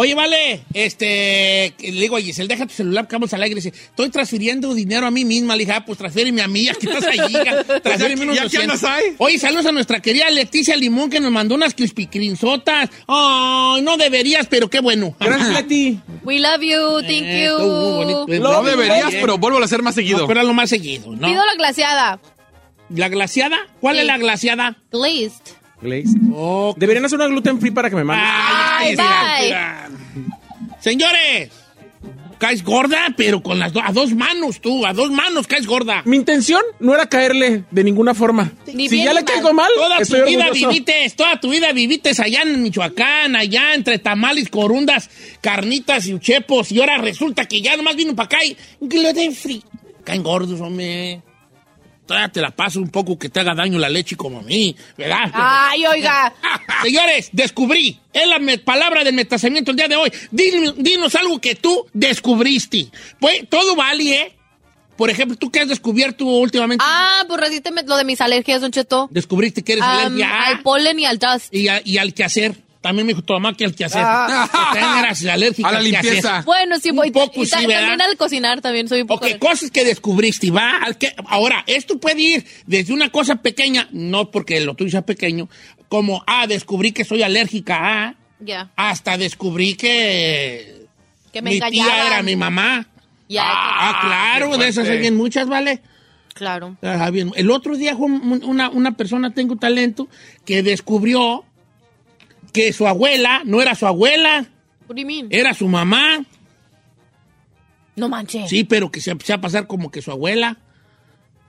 Oye, vale, este, le digo a Giselle, deja tu celular que vamos al aire. Dice, estoy transfiriendo dinero a mí misma. Le dije, ah, pues transfiéreme a mí, aquí estás ahí, hija. Transfiéreme unos ¿Ya qué 200. andas ahí? Oye, saludos a nuestra querida Leticia Limón que nos mandó unas crispy crinzotas. Ay, no deberías, pero qué bueno. Gracias, Leti. We love you, thank Eh, you. bonito. No deberías, bien. pero vuelvo a hacer más seguido. No, pero lo más seguido, ¿no? Pido la glaseada. ¿La glaciada? ¿Cuál Sí. es la glaciada? Glazed. Glaze. Oh, Deberían hacer una gluten free para que me manden. Ay. Señores, caes gorda, pero con las do- a dos manos tú, a dos manos caes gorda. Mi intención no era caerle de ninguna forma. Ni si bien ya ni le mal. caigo mal, Toda estoy tu vida orgulloso. vivites, toda tu vida vivites allá en Michoacán, allá entre tamales, corundas, carnitas y uchepos, y ahora resulta que ya nomás vino para acá y gluten free. Caen gordos, hombre. Todavía te la paso un poco que te haga daño la leche como a mí, ¿verdad? Ay, oiga. Señores, descubrí. Es la palabra del metacimiento el día de hoy. Din- Dinos algo que tú descubriste. Pues todo vale, ¿eh? Por ejemplo, ¿tú qué has descubierto últimamente? Ah, pues recientemente lo de mis alergias, Don Cheto. Descubriste que eres Am, alérgica a- al polen y al dust. y, a- y al quehacer. También me dijo tu mamá que al quehacer. Ah. Que alérgica A la limpieza. Bueno, sí, Un voy. poco y sí, ¿verdad? también al cocinar también soy un poco. Ok, cosas que descubriste, va. Que, ahora, esto puede ir desde una cosa pequeña, no porque lo tuyo sea pequeño, como, ah, descubrí que soy alérgica a, Ya. hasta descubrí que Que me mi tía era mi mamá. Ya, Ah, claro, de esas hay bien muchas, ¿vale? claro. Ah, bien. El otro día una, una persona, tengo talento, que descubrió que su abuela no era su abuela, What do you mean? era su mamá. No manches. Sí, pero que se empezó a pasar como que su abuela.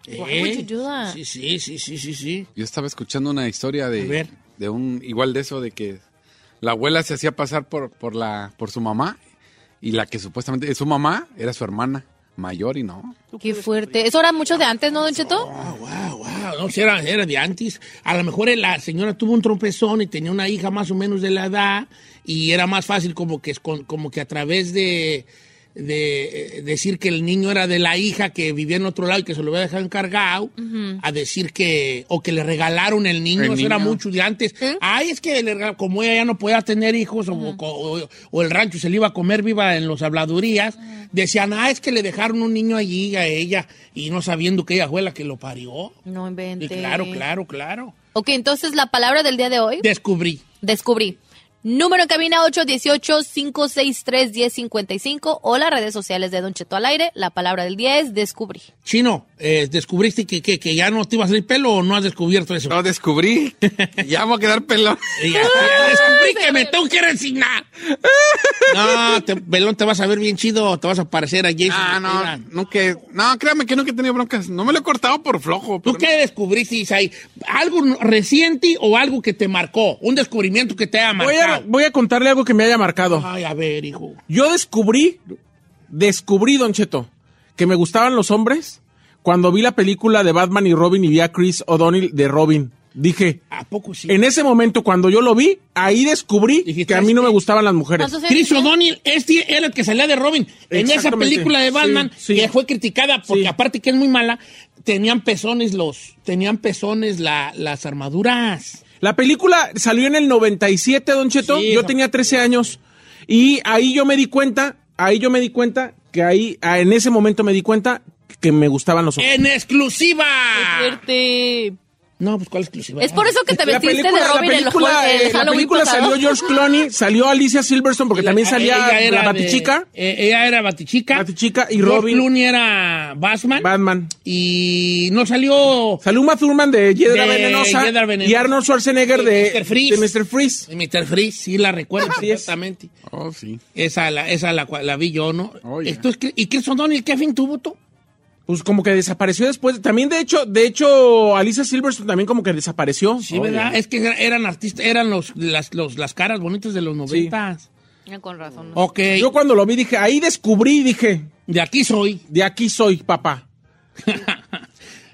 Why would you do that? Sí, sí, sí, sí, sí, sí. Yo estaba escuchando una historia de, de un igual de eso de que la abuela se hacía pasar por, por la por su mamá y la que supuestamente es su mamá era su hermana mayor y no. Qué fuerte. Eso era mucho de antes, ¿no, Don Cheto? Wow, wow, wow. No, si era, era de antes. A lo mejor la señora tuvo un tropezón y tenía una hija más o menos de la edad y era más fácil como que, como que a través de, de eh, decir que el niño era de la hija que vivía en otro lado y que se lo había dejado encargado, a decir que, o que le regalaron el niño, El eso era mucho de antes. Ay, es que le como ella ya no podía tener hijos o, o- o el rancho se le iba a comer viva en los habladurías, decían, ah, es que le dejaron un niño allí a ella y no sabiendo que ella fue la que lo parió. No Y inventes. claro, claro, claro. Ok, entonces la palabra del día de hoy. Descubrí. Descubrí. Número en cabina 818-563-1055 o las redes sociales de Don Cheto al aire. La palabra del día es descubrí. Chino, eh, ¿descubriste que, que, que ya no te iba a salir pelo o no has descubierto eso? Lo descubrí. ya voy a quedar pelón. Ya, ya descubrí que me tengo que resignar. No, te, Belón, te vas a ver bien chido, te vas a parecer a Jason. Ah, no, nunca, no, créame que nunca he tenido broncas. No me lo he cortado por flojo. ¿Tú qué descubriste, Isaí? ¿Algo reciente o algo que te marcó? ¿Un descubrimiento que te haya Voy a, voy a contarle algo que me haya marcado. Ay, a ver, hijo. Yo descubrí, descubrí, Don Cheto, que me gustaban los hombres cuando vi la película de Batman y Robin y vi a Chris O'Donnell de Robin. Dije, ¿A poco sí? en ese momento cuando yo lo vi, ahí descubrí Dijiste, que a mí no me "Este- gustaban las mujeres. ¿Cuántos años Chris? O'Donnell, este era el que salía de Robin. En esa película de Batman, Sí, sí. que fue criticada porque Sí. aparte que es muy mala, tenían pezones los, tenían pezones la- las armaduras. La película salió en el 97, Don Cheto. Sí, yo tenía 13 años. Y ahí yo me di cuenta, ahí yo me di cuenta que ahí, ah, en ese momento me di cuenta que me gustaban los hombres. ¡En exclusiva! Fuerte. No, pues ¿cuál exclusiva? Es por eso que te La vestiste película, de la Robin en el película, jue- el eh, la película pasado. salió George Clooney, salió Alicia Silverstone, porque también salía Ella la de- Batichica, eh, ella era Batichica. Batichica y George Robin. Clooney era Batman. Batman. y no salió Salió Uma Thurman de Hiedra De Venenosa y Arnold Schwarzenegger De de, Mr. Freeze. de Mr. Freeze. Mr. Freeze, sí la recuerdo perfectamente. Oh, sí. Esa, la, esa la, la vi yo, ¿no? Oh, ya. Esto es ¿Y Chris O'Donnell qué fin tuvo tú? Pues como que desapareció después. También, de hecho, de hecho, Alicia Silverstone también como que desapareció. Sí, ¿verdad? Es que eran artistas, eran los, las, los, las caras bonitas de los noventas. Ya, Con razón. ¿no? Ok, Yo cuando lo vi dije, ahí descubrí, dije, de aquí soy. de aquí soy, papá.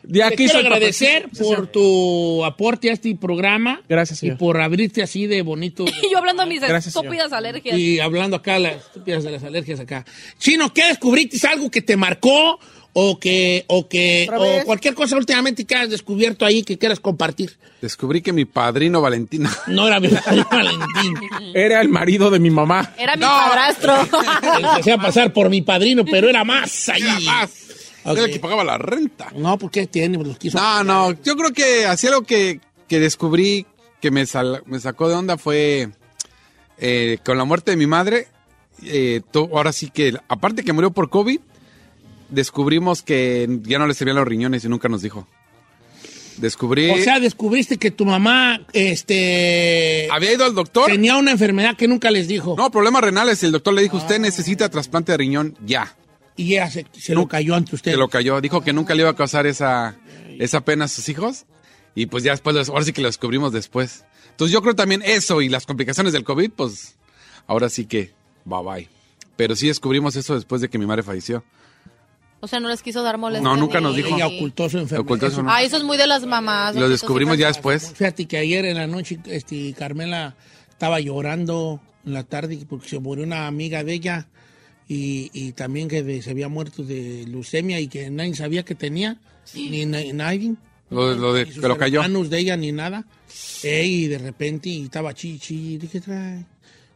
De Te aquí quiero soy, papá. agradecer Sí, por tu aporte a este programa. Gracias, Y señor. por abrirte así de bonito. Y yo hablando de mis Gracias, señor. estúpidas alergias. Y hablando acá las estúpidas de las alergias acá. Chino, ¿qué descubriste? ¿Algo que te marcó? O que, o que, o cualquier cosa últimamente que hayas descubierto ahí que quieras compartir. Descubrí que mi padrino Valentina. No era mi padre Valentín. Era el marido de mi mamá. Era mi padrastro. Se hacía pasar por mi padrino, pero era más ahí. Era más. Era el que pagaba la renta. No, porque tiene, pues los quiso. No, no, yo creo que así algo que, que descubrí que me, sal- me sacó de onda fue eh, con la muerte de mi madre. eh, to- ahora sí que, aparte que murió por COVID, descubrimos que ya no le servían los riñones y nunca nos dijo. Descubrí. O sea, descubriste que tu mamá, este... había ido al doctor. Tenía una enfermedad que nunca les dijo. No, problemas renales. El doctor le dijo, usted necesita trasplante de riñón ya. Y ella se, se lo cayó ante usted. Se lo cayó. Dijo que nunca le iba a causar esa, esa pena a sus hijos. Y pues ya después, ahora sí que lo descubrimos después. Entonces yo creo también eso y las complicaciones del COVID, pues ahora sí que bye bye. Pero sí descubrimos eso después de que mi madre falleció. O sea, no les quiso dar molestia. No, nunca ni- nos dijo. Ella ocultó su enfermedad. Ocultó su- Ah, eso es muy de las mamás. Lo descubrimos sí, ya después. Fíjate que ayer en la noche, este, Carmela estaba llorando en la tarde porque se murió una amiga de ella y, y también que se había muerto de leucemia y que nadie sabía que tenía, ni na- nadie. Lo, lo de Ni que lo cayó. de ella ni nada. Eh, y de repente y estaba chichi. Dije, trae.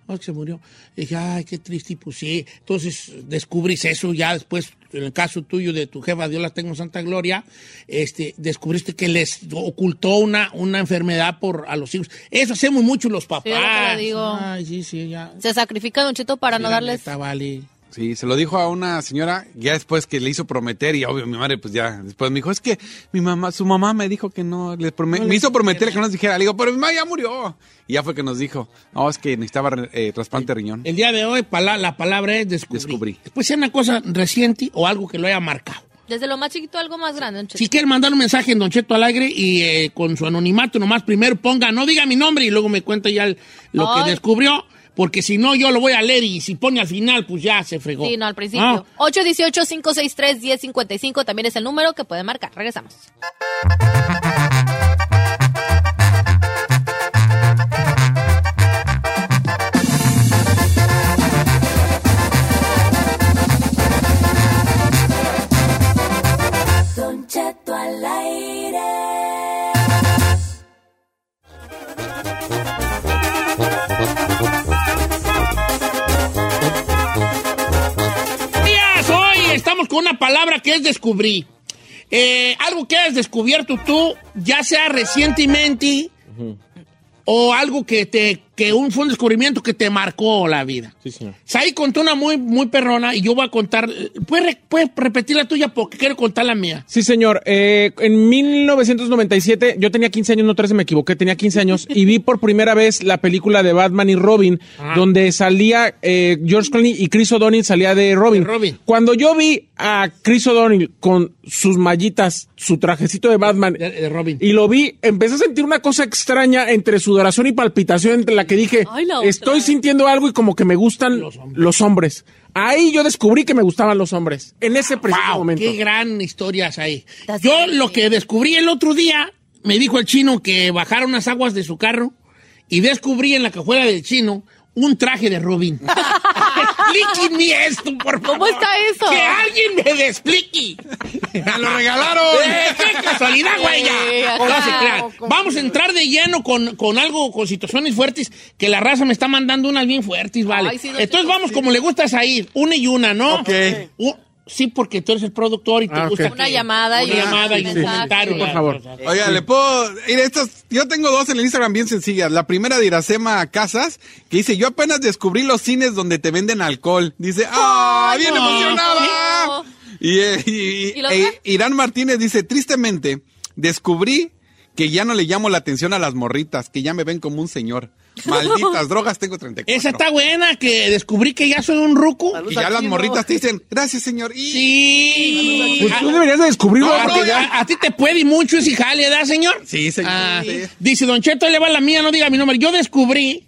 Oh, que se murió. dije, ay, qué triste. Y pues sí. Entonces descubrís eso ya después, en el caso tuyo de tu jefa, Dios la tengo en Santa Gloria, este, descubriste que les ocultó una, una enfermedad por a los hijos. Eso hacemos mucho los papás. Sí, lo digo. Ay, sí, sí, ya. Se sacrifica Don Cheto para no darles... neta, vale. Sí, se lo dijo a una señora ya después que le hizo prometer y obvio mi madre pues ya después me dijo, es que mi mamá, su mamá me dijo que no, le prome- me hizo prometer que no nos dijera, le digo, pero mi mamá ya murió. Y ya fue que nos dijo, no, es que necesitaba eh, trasplante de riñón. El día de hoy pala- la palabra es descubrir. Descubrí. Después sea una cosa reciente o algo que lo haya marcado. Desde lo más chiquito a algo más grande, Don Cheto. Si quiere mandar un mensaje en Don Cheto al aire y eh, con su anonimato nomás primero ponga, no diga mi nombre y luego me cuenta ya el- lo Ay. que descubrió, porque si no yo lo voy a leer y si pone al final pues ya se fregó. Sí, no, al principio. Ah, 818-563-1055 también es el número que pueden marcar. Regresamos. Palabra que es descubrir. Eh, algo que has descubierto tú, ya sea recientemente o algo que te que un, fue un descubrimiento que te marcó la vida. Sí, señor. Saí contó una muy, muy perrona y yo voy a contar. ¿Puedes, puedes repetir la tuya porque quiero contar la mía? Sí, señor. Eh, en 1997, yo tenía 15 años, no 13, me equivoqué, tenía 15 años, y vi por primera vez la película de Batman y Robin, donde salía eh, George Clooney y Chris O'Donnell salía de Robin. De Robin. Cuando yo vi a Chris O'Donnell con sus mallitas, su trajecito de Batman, De, de Robin. y lo vi, empecé a sentir una cosa extraña entre sudoración y palpitación, entre la que dije, Ay, estoy sintiendo algo y como que me gustan Los los hombres. Ahí yo descubrí que me gustaban los hombres, en ese preciso Wow, momento. qué gran historias ahí. That's Yo crazy. lo que descubrí el otro día, me dijo el chino que bajara unas aguas de su carro y descubrí en la cajuela del chino un traje de Robin. Explíquenme esto, por favor. ¿Cómo está eso? Que alguien me explique. ¡Me lo regalaron! ¡Eh, ¡Qué casualidad, güey! No. Vamos a entrar de lleno con, con algo, con situaciones fuertes, que la raza me está mandando unas bien fuertes, ¿vale? Ay, sí, no Entonces vamos como le gusta a ir, una y una, ¿no? Ok. Sí, porque tú eres el productor y te Ah, gusta Una que- llamada una y llamada y un mensaje. comentario. Sí, por favor. Oiga, le puedo. Mira, estas, yo tengo dos en el Instagram bien sencillas. La primera de Iracema Casas, que dice: Yo apenas descubrí los cines donde te venden alcohol. Dice: ¡Ah! ¡Bien no. emocionada! Y, eh, y- y- ¿Y la e-? Irán Martínez dice: Tristemente, descubrí que ya no le llamo la atención a las morritas, que ya me ven como un señor. Malditas drogas, tengo 34. Esa está buena, que descubrí que ya soy un ruco. Y ya las morritas te dicen: Gracias, señor. Y Sí. Pues tú deberías de descubrirlo. Ah, porque no, ya- a, a ti te puede mucho ese jale, ¿verdad, señor? Sí, señor. Ah, Sí. Dice Don Cheto, le va la mía, no diga mi nombre. Yo descubrí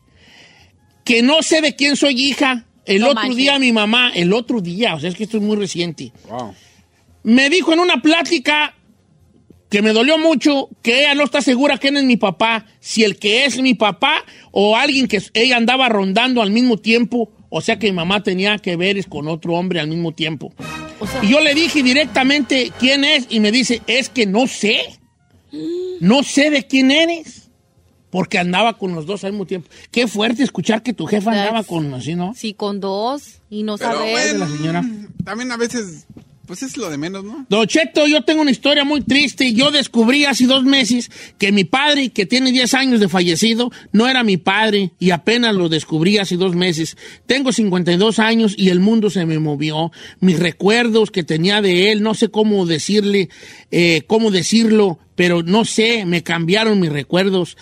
que no sé de quién soy hija. El No otro día mi mamá, el otro día, o sea, es que esto es muy reciente, Wow. me dijo en una plática que me dolió mucho que ella no está segura quién es mi papá, si el que es mi papá o alguien que ella andaba rondando al mismo tiempo, o sea que mi mamá tenía que ver es con otro hombre al mismo tiempo. O sea, Y yo le dije directamente quién es y me dice, es que no sé. No sé de quién eres. Porque andaba con los dos al mismo tiempo. Qué fuerte escuchar que tu jefa andaba con así, ¿no? sí, con dos y no saber. bueno, la señora. también a veces Pues es lo de menos, ¿no? Don Cheto, yo tengo una historia muy triste. Yo descubrí hace dos meses que mi padre, que tiene 10 años de fallecido, no era mi padre y apenas lo descubrí hace dos meses. Tengo 52 años y el mundo se me movió. Mis recuerdos que tenía de él, no sé cómo decirle, eh, cómo decirlo, pero no sé, me cambiaron mis recuerdos.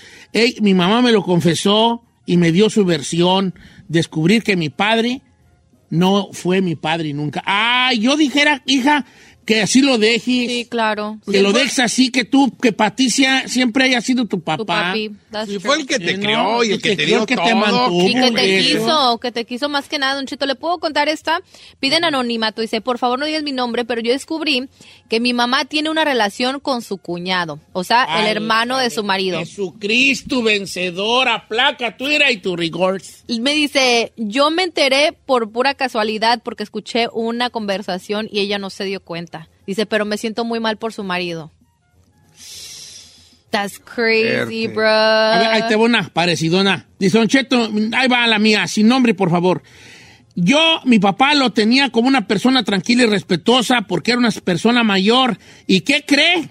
Mi mamá me lo confesó y me dio su versión. Descubrir que mi padre no fue mi padre nunca. Ah, yo dijera, hija, que así lo dejes. Sí, claro. Que lo dejes así, que tú, que Patricia siempre haya sido tu papá. Tu papi. True. fue el que te Sí, crió no, y el el que te dio que te todo. mantuvo. Y que te Eso. quiso, que te quiso más que nada, Don Chito. ¿Le puedo contar esta? Piden anonimato. Dice, por favor no digas mi nombre, pero yo descubrí que mi mamá tiene una relación con su cuñado. O sea, el hermano de su marido. Jesucristo vencedor, aplaca tu ira y tu rigor. Y Me dice, yo me enteré por pura casualidad porque escuché una conversación y ella no se dio cuenta. Dice, pero me siento muy mal por su marido. That's crazy, bro. A ver, ahí te va una parecidona. Dice, Don Cheto, ahí va la mía, sin nombre, por favor. Yo, mi papá lo tenía como una persona tranquila y respetuosa porque era una persona mayor. ¿Y qué cree?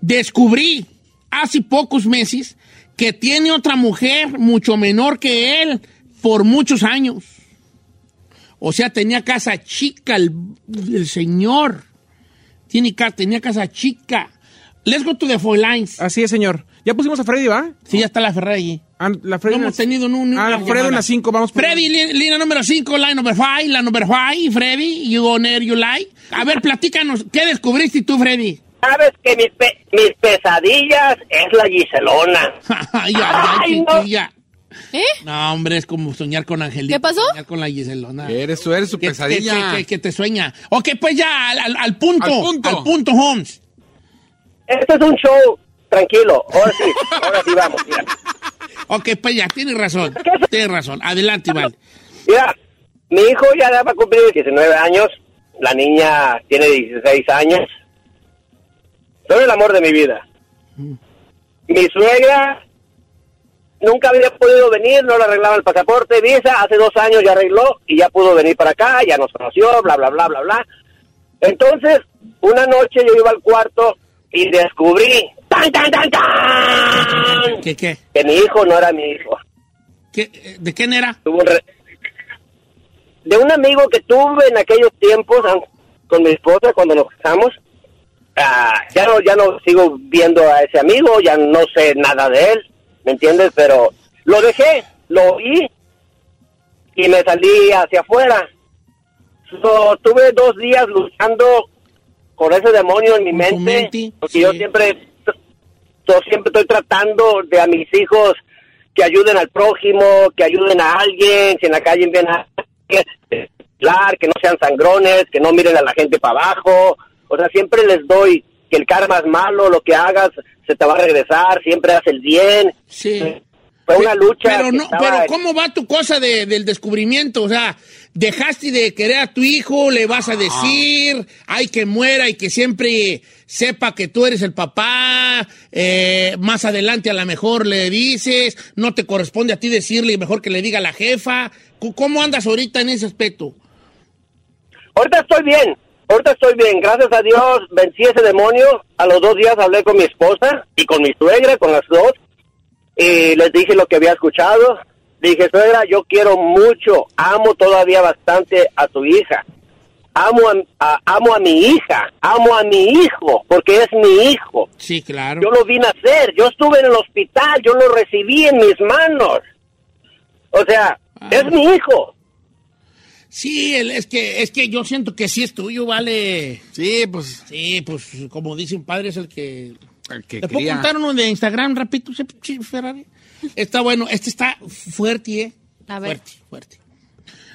Descubrí hace pocos meses que tiene otra mujer mucho menor que él por muchos años. O sea, tenía casa chica el, el señor. Tiene, ca- tenía casa chica. Let's go to the four lines. Así es, señor. Ya pusimos a Freddy, ¿va? Sí, ya está la Ferrari allí. Ah, la Freddy No hemos la- tenido ni un- Ah, una Fredo en las 5, vamos por- Freddy, li- línea número 5, line number 5, la number 5, Freddy, you go there, you like. A ver, platícanos, ¿qué descubriste tú, Freddy? Sabes que mis, pe- mis pesadillas es la Giselona. ay, ay, ay, Ay, no. ¿Eh? No, hombre, es como soñar con Angelita. ¿Qué pasó? Soñar con la Giselona. Eres, tú eres su Que- pesadilla. Que, que- que te sueña. Ok, pues ya, al, al- al punto. Al punto. Al punto, Holmes. Este es un show tranquilo. Ahora sí, ahora sí vamos. Mira, Ok, pues ya, tienes razón. Tienes razón. Adelante, Iván. Mira, mi hijo ya va a cumplir 19 años. La niña tiene 16 años. Son el amor de mi vida. Mi suegra nunca había podido venir, no le arreglaba el pasaporte, visa, hace dos años ya arregló y ya pudo venir para acá, ya nos conoció, bla, bla, bla, bla, bla. Entonces, una noche yo iba al cuarto y descubrí, ¡tan, tan, tan, tan! ¿Qué, qué? Que mi hijo no era mi hijo. ¿Qué, ¿De quién era? Tuvo un re- De un amigo que tuve en aquellos tiempos con mi esposa cuando nos casamos. Ah, ya no ya no sigo viendo a ese amigo, ya no sé nada de él, ¿me entiendes? Pero lo dejé, lo oí y me salí hacia afuera. So, tuve dos días luchando con ese demonio en mi mente, mente, porque sí. yo siempre yo siempre estoy tratando de a mis hijos que ayuden al prójimo, que ayuden a alguien, si en la calle ven a que no sean sangrones, que no miren a la gente para abajo. O sea, siempre les doy que el karma es malo, lo que hagas se te va a regresar, siempre haz el bien. Sí. Fue una lucha. Pero, no, estaba pero ¿cómo va tu cosa de- del descubrimiento? O sea, dejaste de querer a tu hijo, le vas a decir, ay que muera y que siempre sepa que tú eres el papá, eh, más adelante a lo mejor le dices, no te corresponde a ti decirle, mejor que le diga a la jefa. ¿Cómo andas ahorita en ese aspecto? Ahorita estoy bien, ahorita estoy bien, gracias a Dios vencí ese demonio. A los dos días hablé con mi esposa y con mi suegra, con las dos, y les dije lo que había escuchado. Dije, suegra, yo quiero mucho, amo todavía bastante a tu hija. Amo a, a- amo a mi hija, amo a mi hijo, porque es mi hijo. Sí, claro. Yo lo vine a hacer, yo estuve en el hospital, yo lo recibí en mis manos. O sea, es mi hijo. Sí, el- es que es que yo siento que sí es tuyo, vale. Sí, pues. Sí, pues como dice un padre es el que El que ¿Te puedo contar uno de Instagram rapidito, Ferrari? Está bueno, este está fuerte, ¿eh? A ver. Fuerte, fuerte.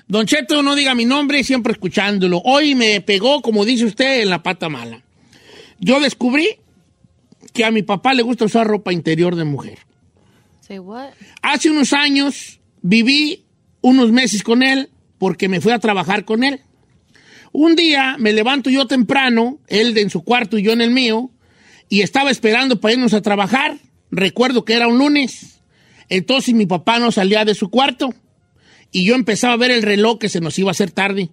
Don Cheto, no diga mi nombre, siempre escuchándolo. Hoy me pegó, como dice usted, en la pata mala. Yo descubrí que a mi papá le gusta usar ropa interior de mujer. Say what? Hace unos años viví unos meses con él porque me fui a trabajar con él. Un día me levanto yo temprano, él en su cuarto y yo en el mío, y estaba esperando para irnos a trabajar. Recuerdo que era un lunes. Entonces mi papá no salía de su cuarto y yo empezaba a ver el reloj que se nos iba a hacer tarde.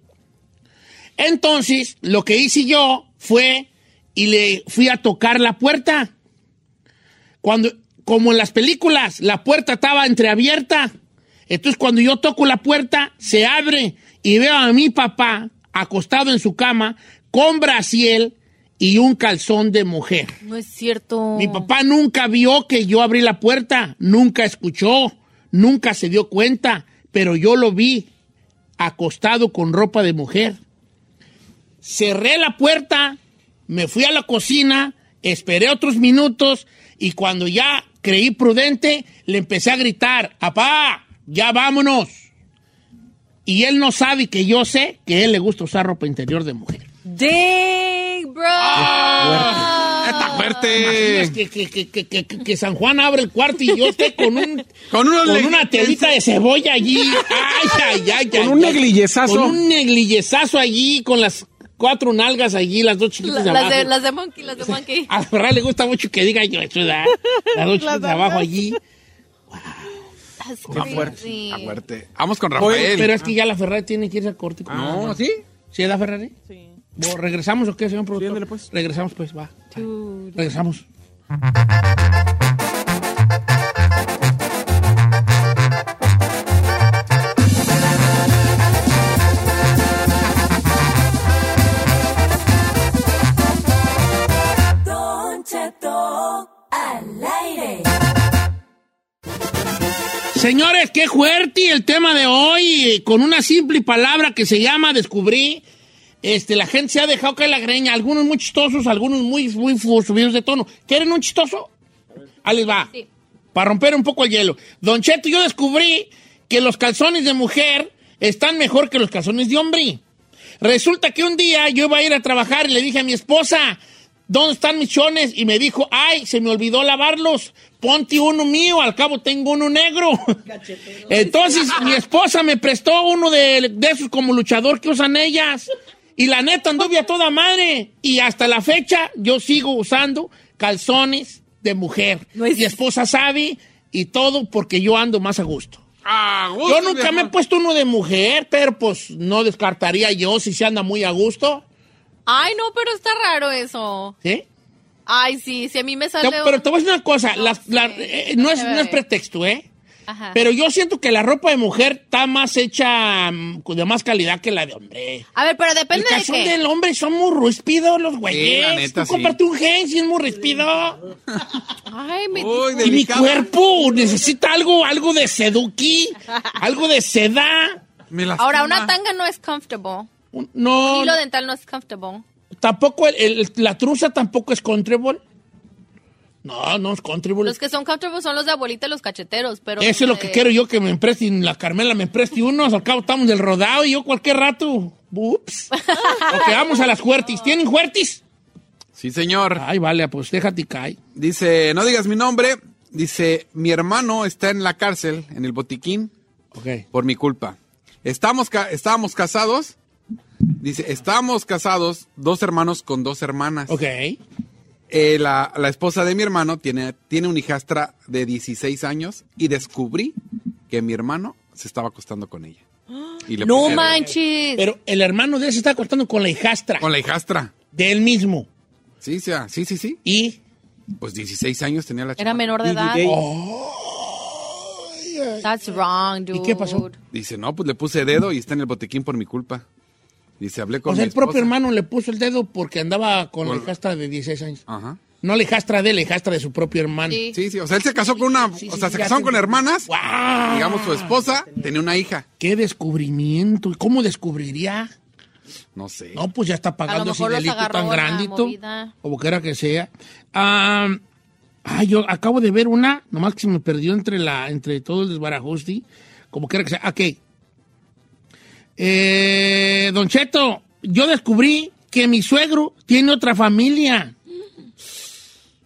Entonces, lo que hice yo fue y le fui a tocar la puerta. Cuando, como en las películas, la puerta estaba entreabierta. Entonces, cuando yo toco la puerta, se abre y veo a mi papá acostado en su cama con brasiel y un calzón de mujer. No es cierto. Mi papá nunca vio que yo abrí la puerta, nunca escuchó, nunca se dio cuenta, pero yo lo vi acostado con ropa de mujer. Cerré la puerta, me fui a la cocina, esperé otros minutos y cuando ya creí prudente, le empecé a gritar, ¡Apá! ¡Ya vámonos! Y él no sabe que yo sé que a él le gusta usar ropa interior de mujer. Dang, bro. Está fuerte. Imaginas Que, que- que- que- que- que San Juan abre el cuarto y yo esté con un Con con una telita de cebolla allí. Ay, ay, ay, Con ay, un ay. neglillezazo. Con un neglillezazo allí, con las cuatro nalgas allí, las dos chiquitas de las, abajo. de, las de Monkey, las de Monkey. A Ferrari le gusta mucho que diga yo eso, ¿verdad? Las dos chiquitas de abajo allí. Está fuerte. Está fuerte. Vamos con Oye, Rafael. pero es que ya la Ferrari tiene que irse a corte. No, ¿sí? ¿Sí, da Ferrari? Sí. Bueno, ¿Regresamos o qué, señor productor? ándale, pues. Regresamos, pues, va. Regresamos. Señores, qué fuerte el tema de hoy. Con una simple palabra que se llama descubrí. Este, la gente se ha dejado caer la greña. Algunos muy chistosos, algunos muy, muy subidos de tono. ¿Quieren un chistoso? Ahí les va. Sí. Para romper un poco el hielo. Don Cheto, yo descubrí que los calzones de mujer están mejor que los calzones de hombre. Resulta que un día yo iba a ir a trabajar y le dije a mi esposa, ¿dónde están mis chones? Y me dijo, ay, se me olvidó lavarlos. Ponte uno mío, al cabo tengo uno negro. Entonces mi esposa me prestó uno de, de esos como luchador que usan ellas. Y la neta anduve a toda madre. Y hasta la fecha yo sigo usando calzones de mujer. No es- Mi esposa sabe y todo porque yo ando más a gusto. Ah, gusto, Yo nunca me he puesto uno de mujer, pero pues no descartaría yo si se anda muy a gusto. Ay, no, pero está raro eso. ¿Sí? Ay, sí, si a mí me Te- sale... pero te voy a decir una cosa, No la- eh, no, es, Se no es pretexto, ¿eh? Ajá. Pero yo siento que la ropa de mujer está más hecha mm, de más calidad que la de hombre. A ver, pero El depende de calzón qué. del hombre son muy ríspidos los güeyes. la neta, Tú sí. un gen si es muy ríspido. Ay, me Uy, Y mi cuerpo necesita algo, algo de seduki, algo de seda. Ahora, una tanga no es comfortable. Un- Un No, hilo dental no es comfortable. tampoco el- el- la truza tampoco es comfortable. No, no es comfortable. Los que son comfortable son los de abuelita y los cacheteros, pero... Eso es lo que quiero yo, que me presten, la Carmela me preste unos, al cabo estamos del rodado y yo cualquier rato, ups. ok, vamos a las huertis. ¿Tienen huertis? Sí, señor. Ay, vale, pues déjate caer. Dice, no digas mi nombre. Dice, mi hermano está en la cárcel, en el botiquín, Ok. por mi culpa. Estamos ca- estábamos casados. Dice, estábamos casados, dos hermanos con dos hermanas. Ok. Eh, la, la esposa de mi hermano tiene, tiene una hijastra de 16 años y descubrí que mi hermano se estaba acostando con ella. Y le No puse- manches. Pero el hermano de ese está cortando con la hijastra Con la hijastra. de él mismo. Sí, sí, ah, sí, sí, sí. Y Pues 16 años tenía la Era chamaca. menor de edad. That's wrong, dude. ¿Y qué pasó? Dice, no, pues le puse dedo y está en el botiquín por mi culpa. Dice, hablé con o sea, mi el propio hermano le puso el dedo porque andaba con la Con- hijastra de 16 años. Ajá. No la hijastra de él, la hijastra de su propio hermano. Sí. Sí, sí, o sea, él se casó con una, Sí, o sí, sea, se casaron con hermanas. ¡Guau! Digamos, su esposa tenía una hija. ¡Qué descubrimiento! ¿Y ¿Cómo descubriría? No sé. No, pues ya está pagando ese delito tan la grandito. Como quiera que sea. Ah, ah, yo acabo de ver una, nomás que se me perdió entre la, entre todo el desbarajuste. Como quiera que sea. Ok. Eh, don Cheto, yo descubrí que mi suegro tiene otra familia.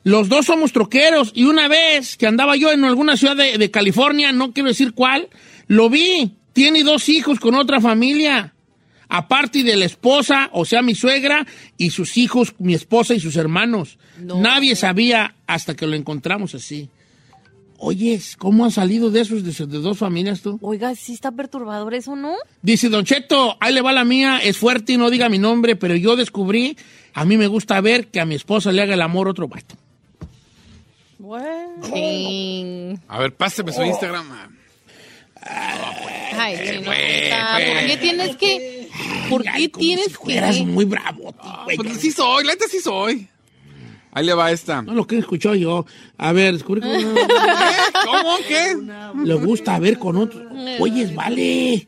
Los dos somos troqueros y una vez que andaba yo en alguna ciudad de, de California, no quiero decir cuál, lo vi. Tiene dos hijos con otra familia. Aparte de la esposa, o sea, mi suegra y sus hijos, mi esposa y sus hermanos. No. Nadie sabía hasta que lo encontramos así. Oyes, ¿cómo has salido de esos de, de dos familias tú? Oiga, sí está perturbador eso, ¿no? Dice Don Cheto, ahí le va la mía, es fuerte y no diga mi nombre, pero yo descubrí, a mí me gusta ver que a mi esposa le haga el amor otro vato. Sí. A ver, páseme su Instagram. Ay, sí, no, está. pues. ¿Por qué tienes que...? ¿Por qué tienes que...? Eras muy bravo, güey. Pues sí soy, la neta sí soy. Ahí le va esta. No lo que escuchó yo. A ver, descubrí que ¿Cómo? ¿Qué? le gusta ver con otro. Oyes, vale.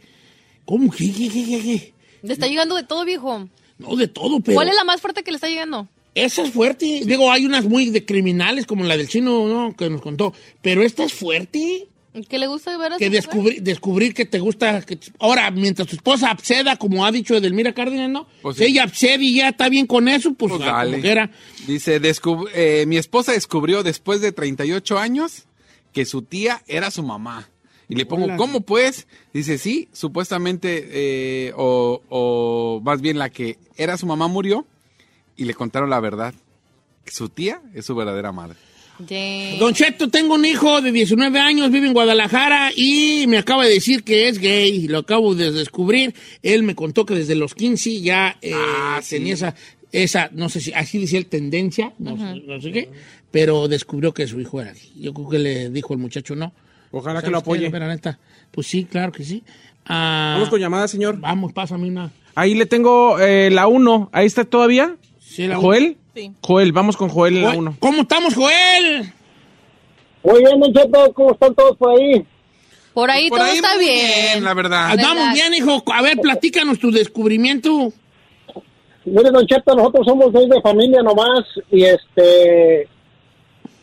¿Cómo? ¿Qué, qué, qué, qué, qué? Le está llegando de todo, viejo. No, de todo, pero... ¿Cuál es la más fuerte que le está llegando? Esa es fuerte. Digo, hay unas muy de criminales, como la del chino, ¿no? Que nos contó. Pero esta es fuerte. ¿Qué le gusta ver a Que su descubrir, descubrir que te gusta. que te- Ahora, mientras tu esposa acceda, como ha dicho Edelmira Cárdenas, ¿no? Pues si sí. ella accede y ya está bien con eso, pues, Pues ah, dale. Dice, descub- eh, mi esposa descubrió después de 38 años que su tía era su mamá. Y le pongo, Hola. ¿cómo pues? Dice, sí, supuestamente, eh, o, o más bien la que era su mamá murió y le contaron la verdad. que Su tía es su verdadera madre. Don Cheto, tengo un hijo de 19 años, vive en Guadalajara y me acaba de decir que es gay. Lo acabo de descubrir. Él me contó que desde los 15 ya eh, Ah, sí. tenía esa, esa, no sé si así decía él, tendencia, no, sé, no sé qué, pero descubrió que su hijo era gay. Yo creo que le dijo el muchacho no. Ojalá que ¿Sabes lo qué? apoye. Pero neta, pues sí, claro que sí. Ah, Vamos con llamada, señor. Vamos, pásame una. Ahí le tengo eh, la 1. ¿Ahí está todavía? Sí, la ¿Joel? Sí. Joel, vamos con Joel en la Joel, 1. ¿Cómo estamos, Joel? Muy bien, Don Cheto, ¿cómo están todos por ahí? Por ahí Por todo ahí está muy bien. la verdad. Andamos bien, hijo. A ver, platícanos tu descubrimiento. Mire, Don Cheto, nosotros somos dos de familia nomás y este,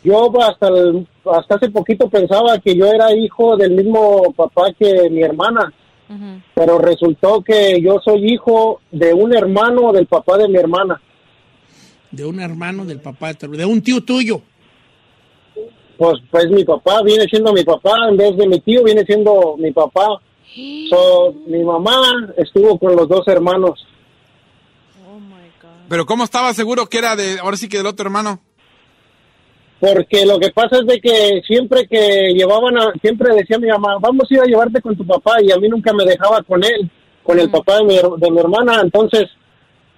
yo hasta, el- hasta hace poquito pensaba que yo era hijo del mismo papá que mi hermana, pero resultó que yo soy hijo de un hermano del papá de mi hermana. De un hermano del papá, de un tío tuyo. Pues, pues mi papá viene siendo mi papá, en vez de mi tío viene siendo mi papá. So, mi mamá estuvo con los dos hermanos. Pero ¿cómo estaba seguro que era de, ahora sí que del otro hermano? Porque lo que pasa es de que siempre que llevaban a, siempre decía mi mamá, vamos a ir a llevarte con tu papá y a mí nunca me dejaba con él, con el papá de mi, de mi hermana. Entonces,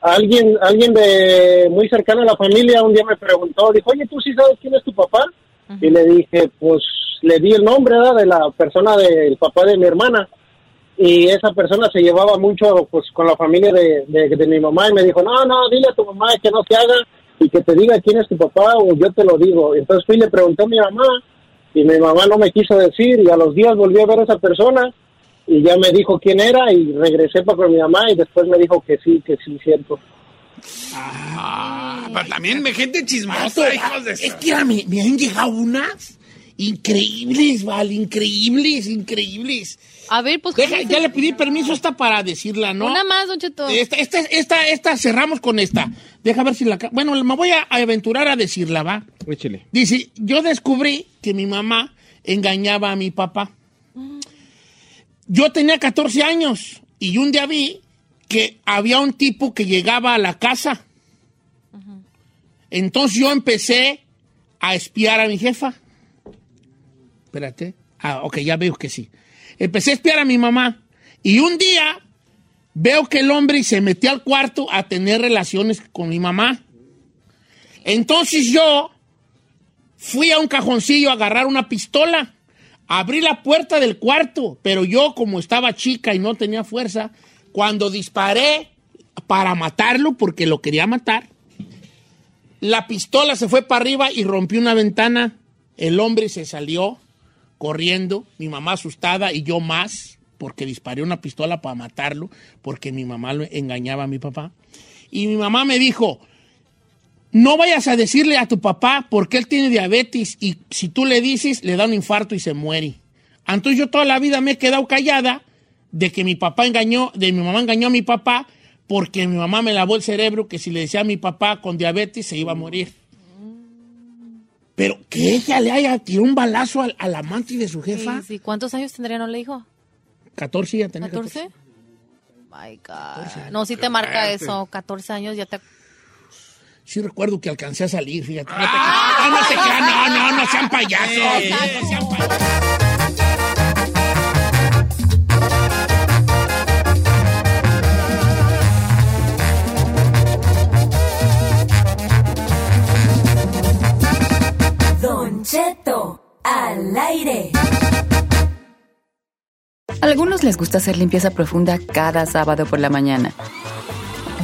alguien, alguien de muy cercano a la familia un día me preguntó, dijo, oye, ¿tú sí sabes quién es tu papá? Y le dije, pues le di el nombre ¿verdad? de la persona del papá de mi hermana. Y esa persona se llevaba mucho pues con la familia de, de, de mi mamá y me dijo, no, no, dile a tu mamá que no se haga y que te diga quién es tu papá o yo te lo digo. Entonces fui y le pregunté a mi mamá y mi mamá no me quiso decir y a los días volví a ver a esa persona y ya me dijo quién era y regresé para con mi mamá y después me dijo que sí, que sí, cierto. Ah, pero también me gente chismosa, hijos de... es que me, me han llegado unas increíbles, Val, increíbles, increíbles. A ver, pues... Deja, ¿cómo ya le pedí permiso esta para decirla, ¿no? Una más, Don Cheto. Esta, esta, esta, esta, cerramos con esta. Deja ver si la... ca- Bueno, me voy a aventurar a decirla, ¿va? Échele. Dice, yo descubrí que mi mamá engañaba a mi papá. Yo tenía 14 años y un día vi que había un tipo que llegaba a la casa. Entonces yo empecé a espiar a mi jefa. Espérate. Ah, ok, ya veo que sí. Empecé a espiar a mi mamá y un día veo que el hombre se metió al cuarto a tener relaciones con mi mamá. Entonces yo fui a un cajoncillo a agarrar una pistola. Abrí la puerta del cuarto, pero yo como estaba chica y no tenía fuerza, cuando disparé para matarlo, porque lo quería matar, la pistola se fue para arriba y rompió una ventana. El hombre se salió corriendo, mi mamá asustada y yo más, porque disparé una pistola para matarlo, porque mi mamá lo engañaba a mi papá. Y mi mamá me dijo, no vayas a decirle a tu papá porque él tiene diabetes y si tú le dices, le da un infarto y se muere. Entonces yo toda la vida me he quedado callada de que mi papá engañó, de mi mamá engañó a mi papá porque mi mamá me lavó el cerebro que si le decía a mi papá con diabetes se iba a morir. Pero que ella le haya tirado un balazo al, al amante de su jefa. Sí, sí. ¿Cuántos años tendría, no le dijo? 14 ya tenía 14. ¿14? My God. No, sí te marca eso. 14 años ya te... sí recuerdo que alcancé a salir, fíjate. No, te, no, no, te crean, no, no, no sean payasos. No sean payasos. Don Cheto, al aire. A algunos les gusta hacer limpieza profunda cada sábado por la mañana.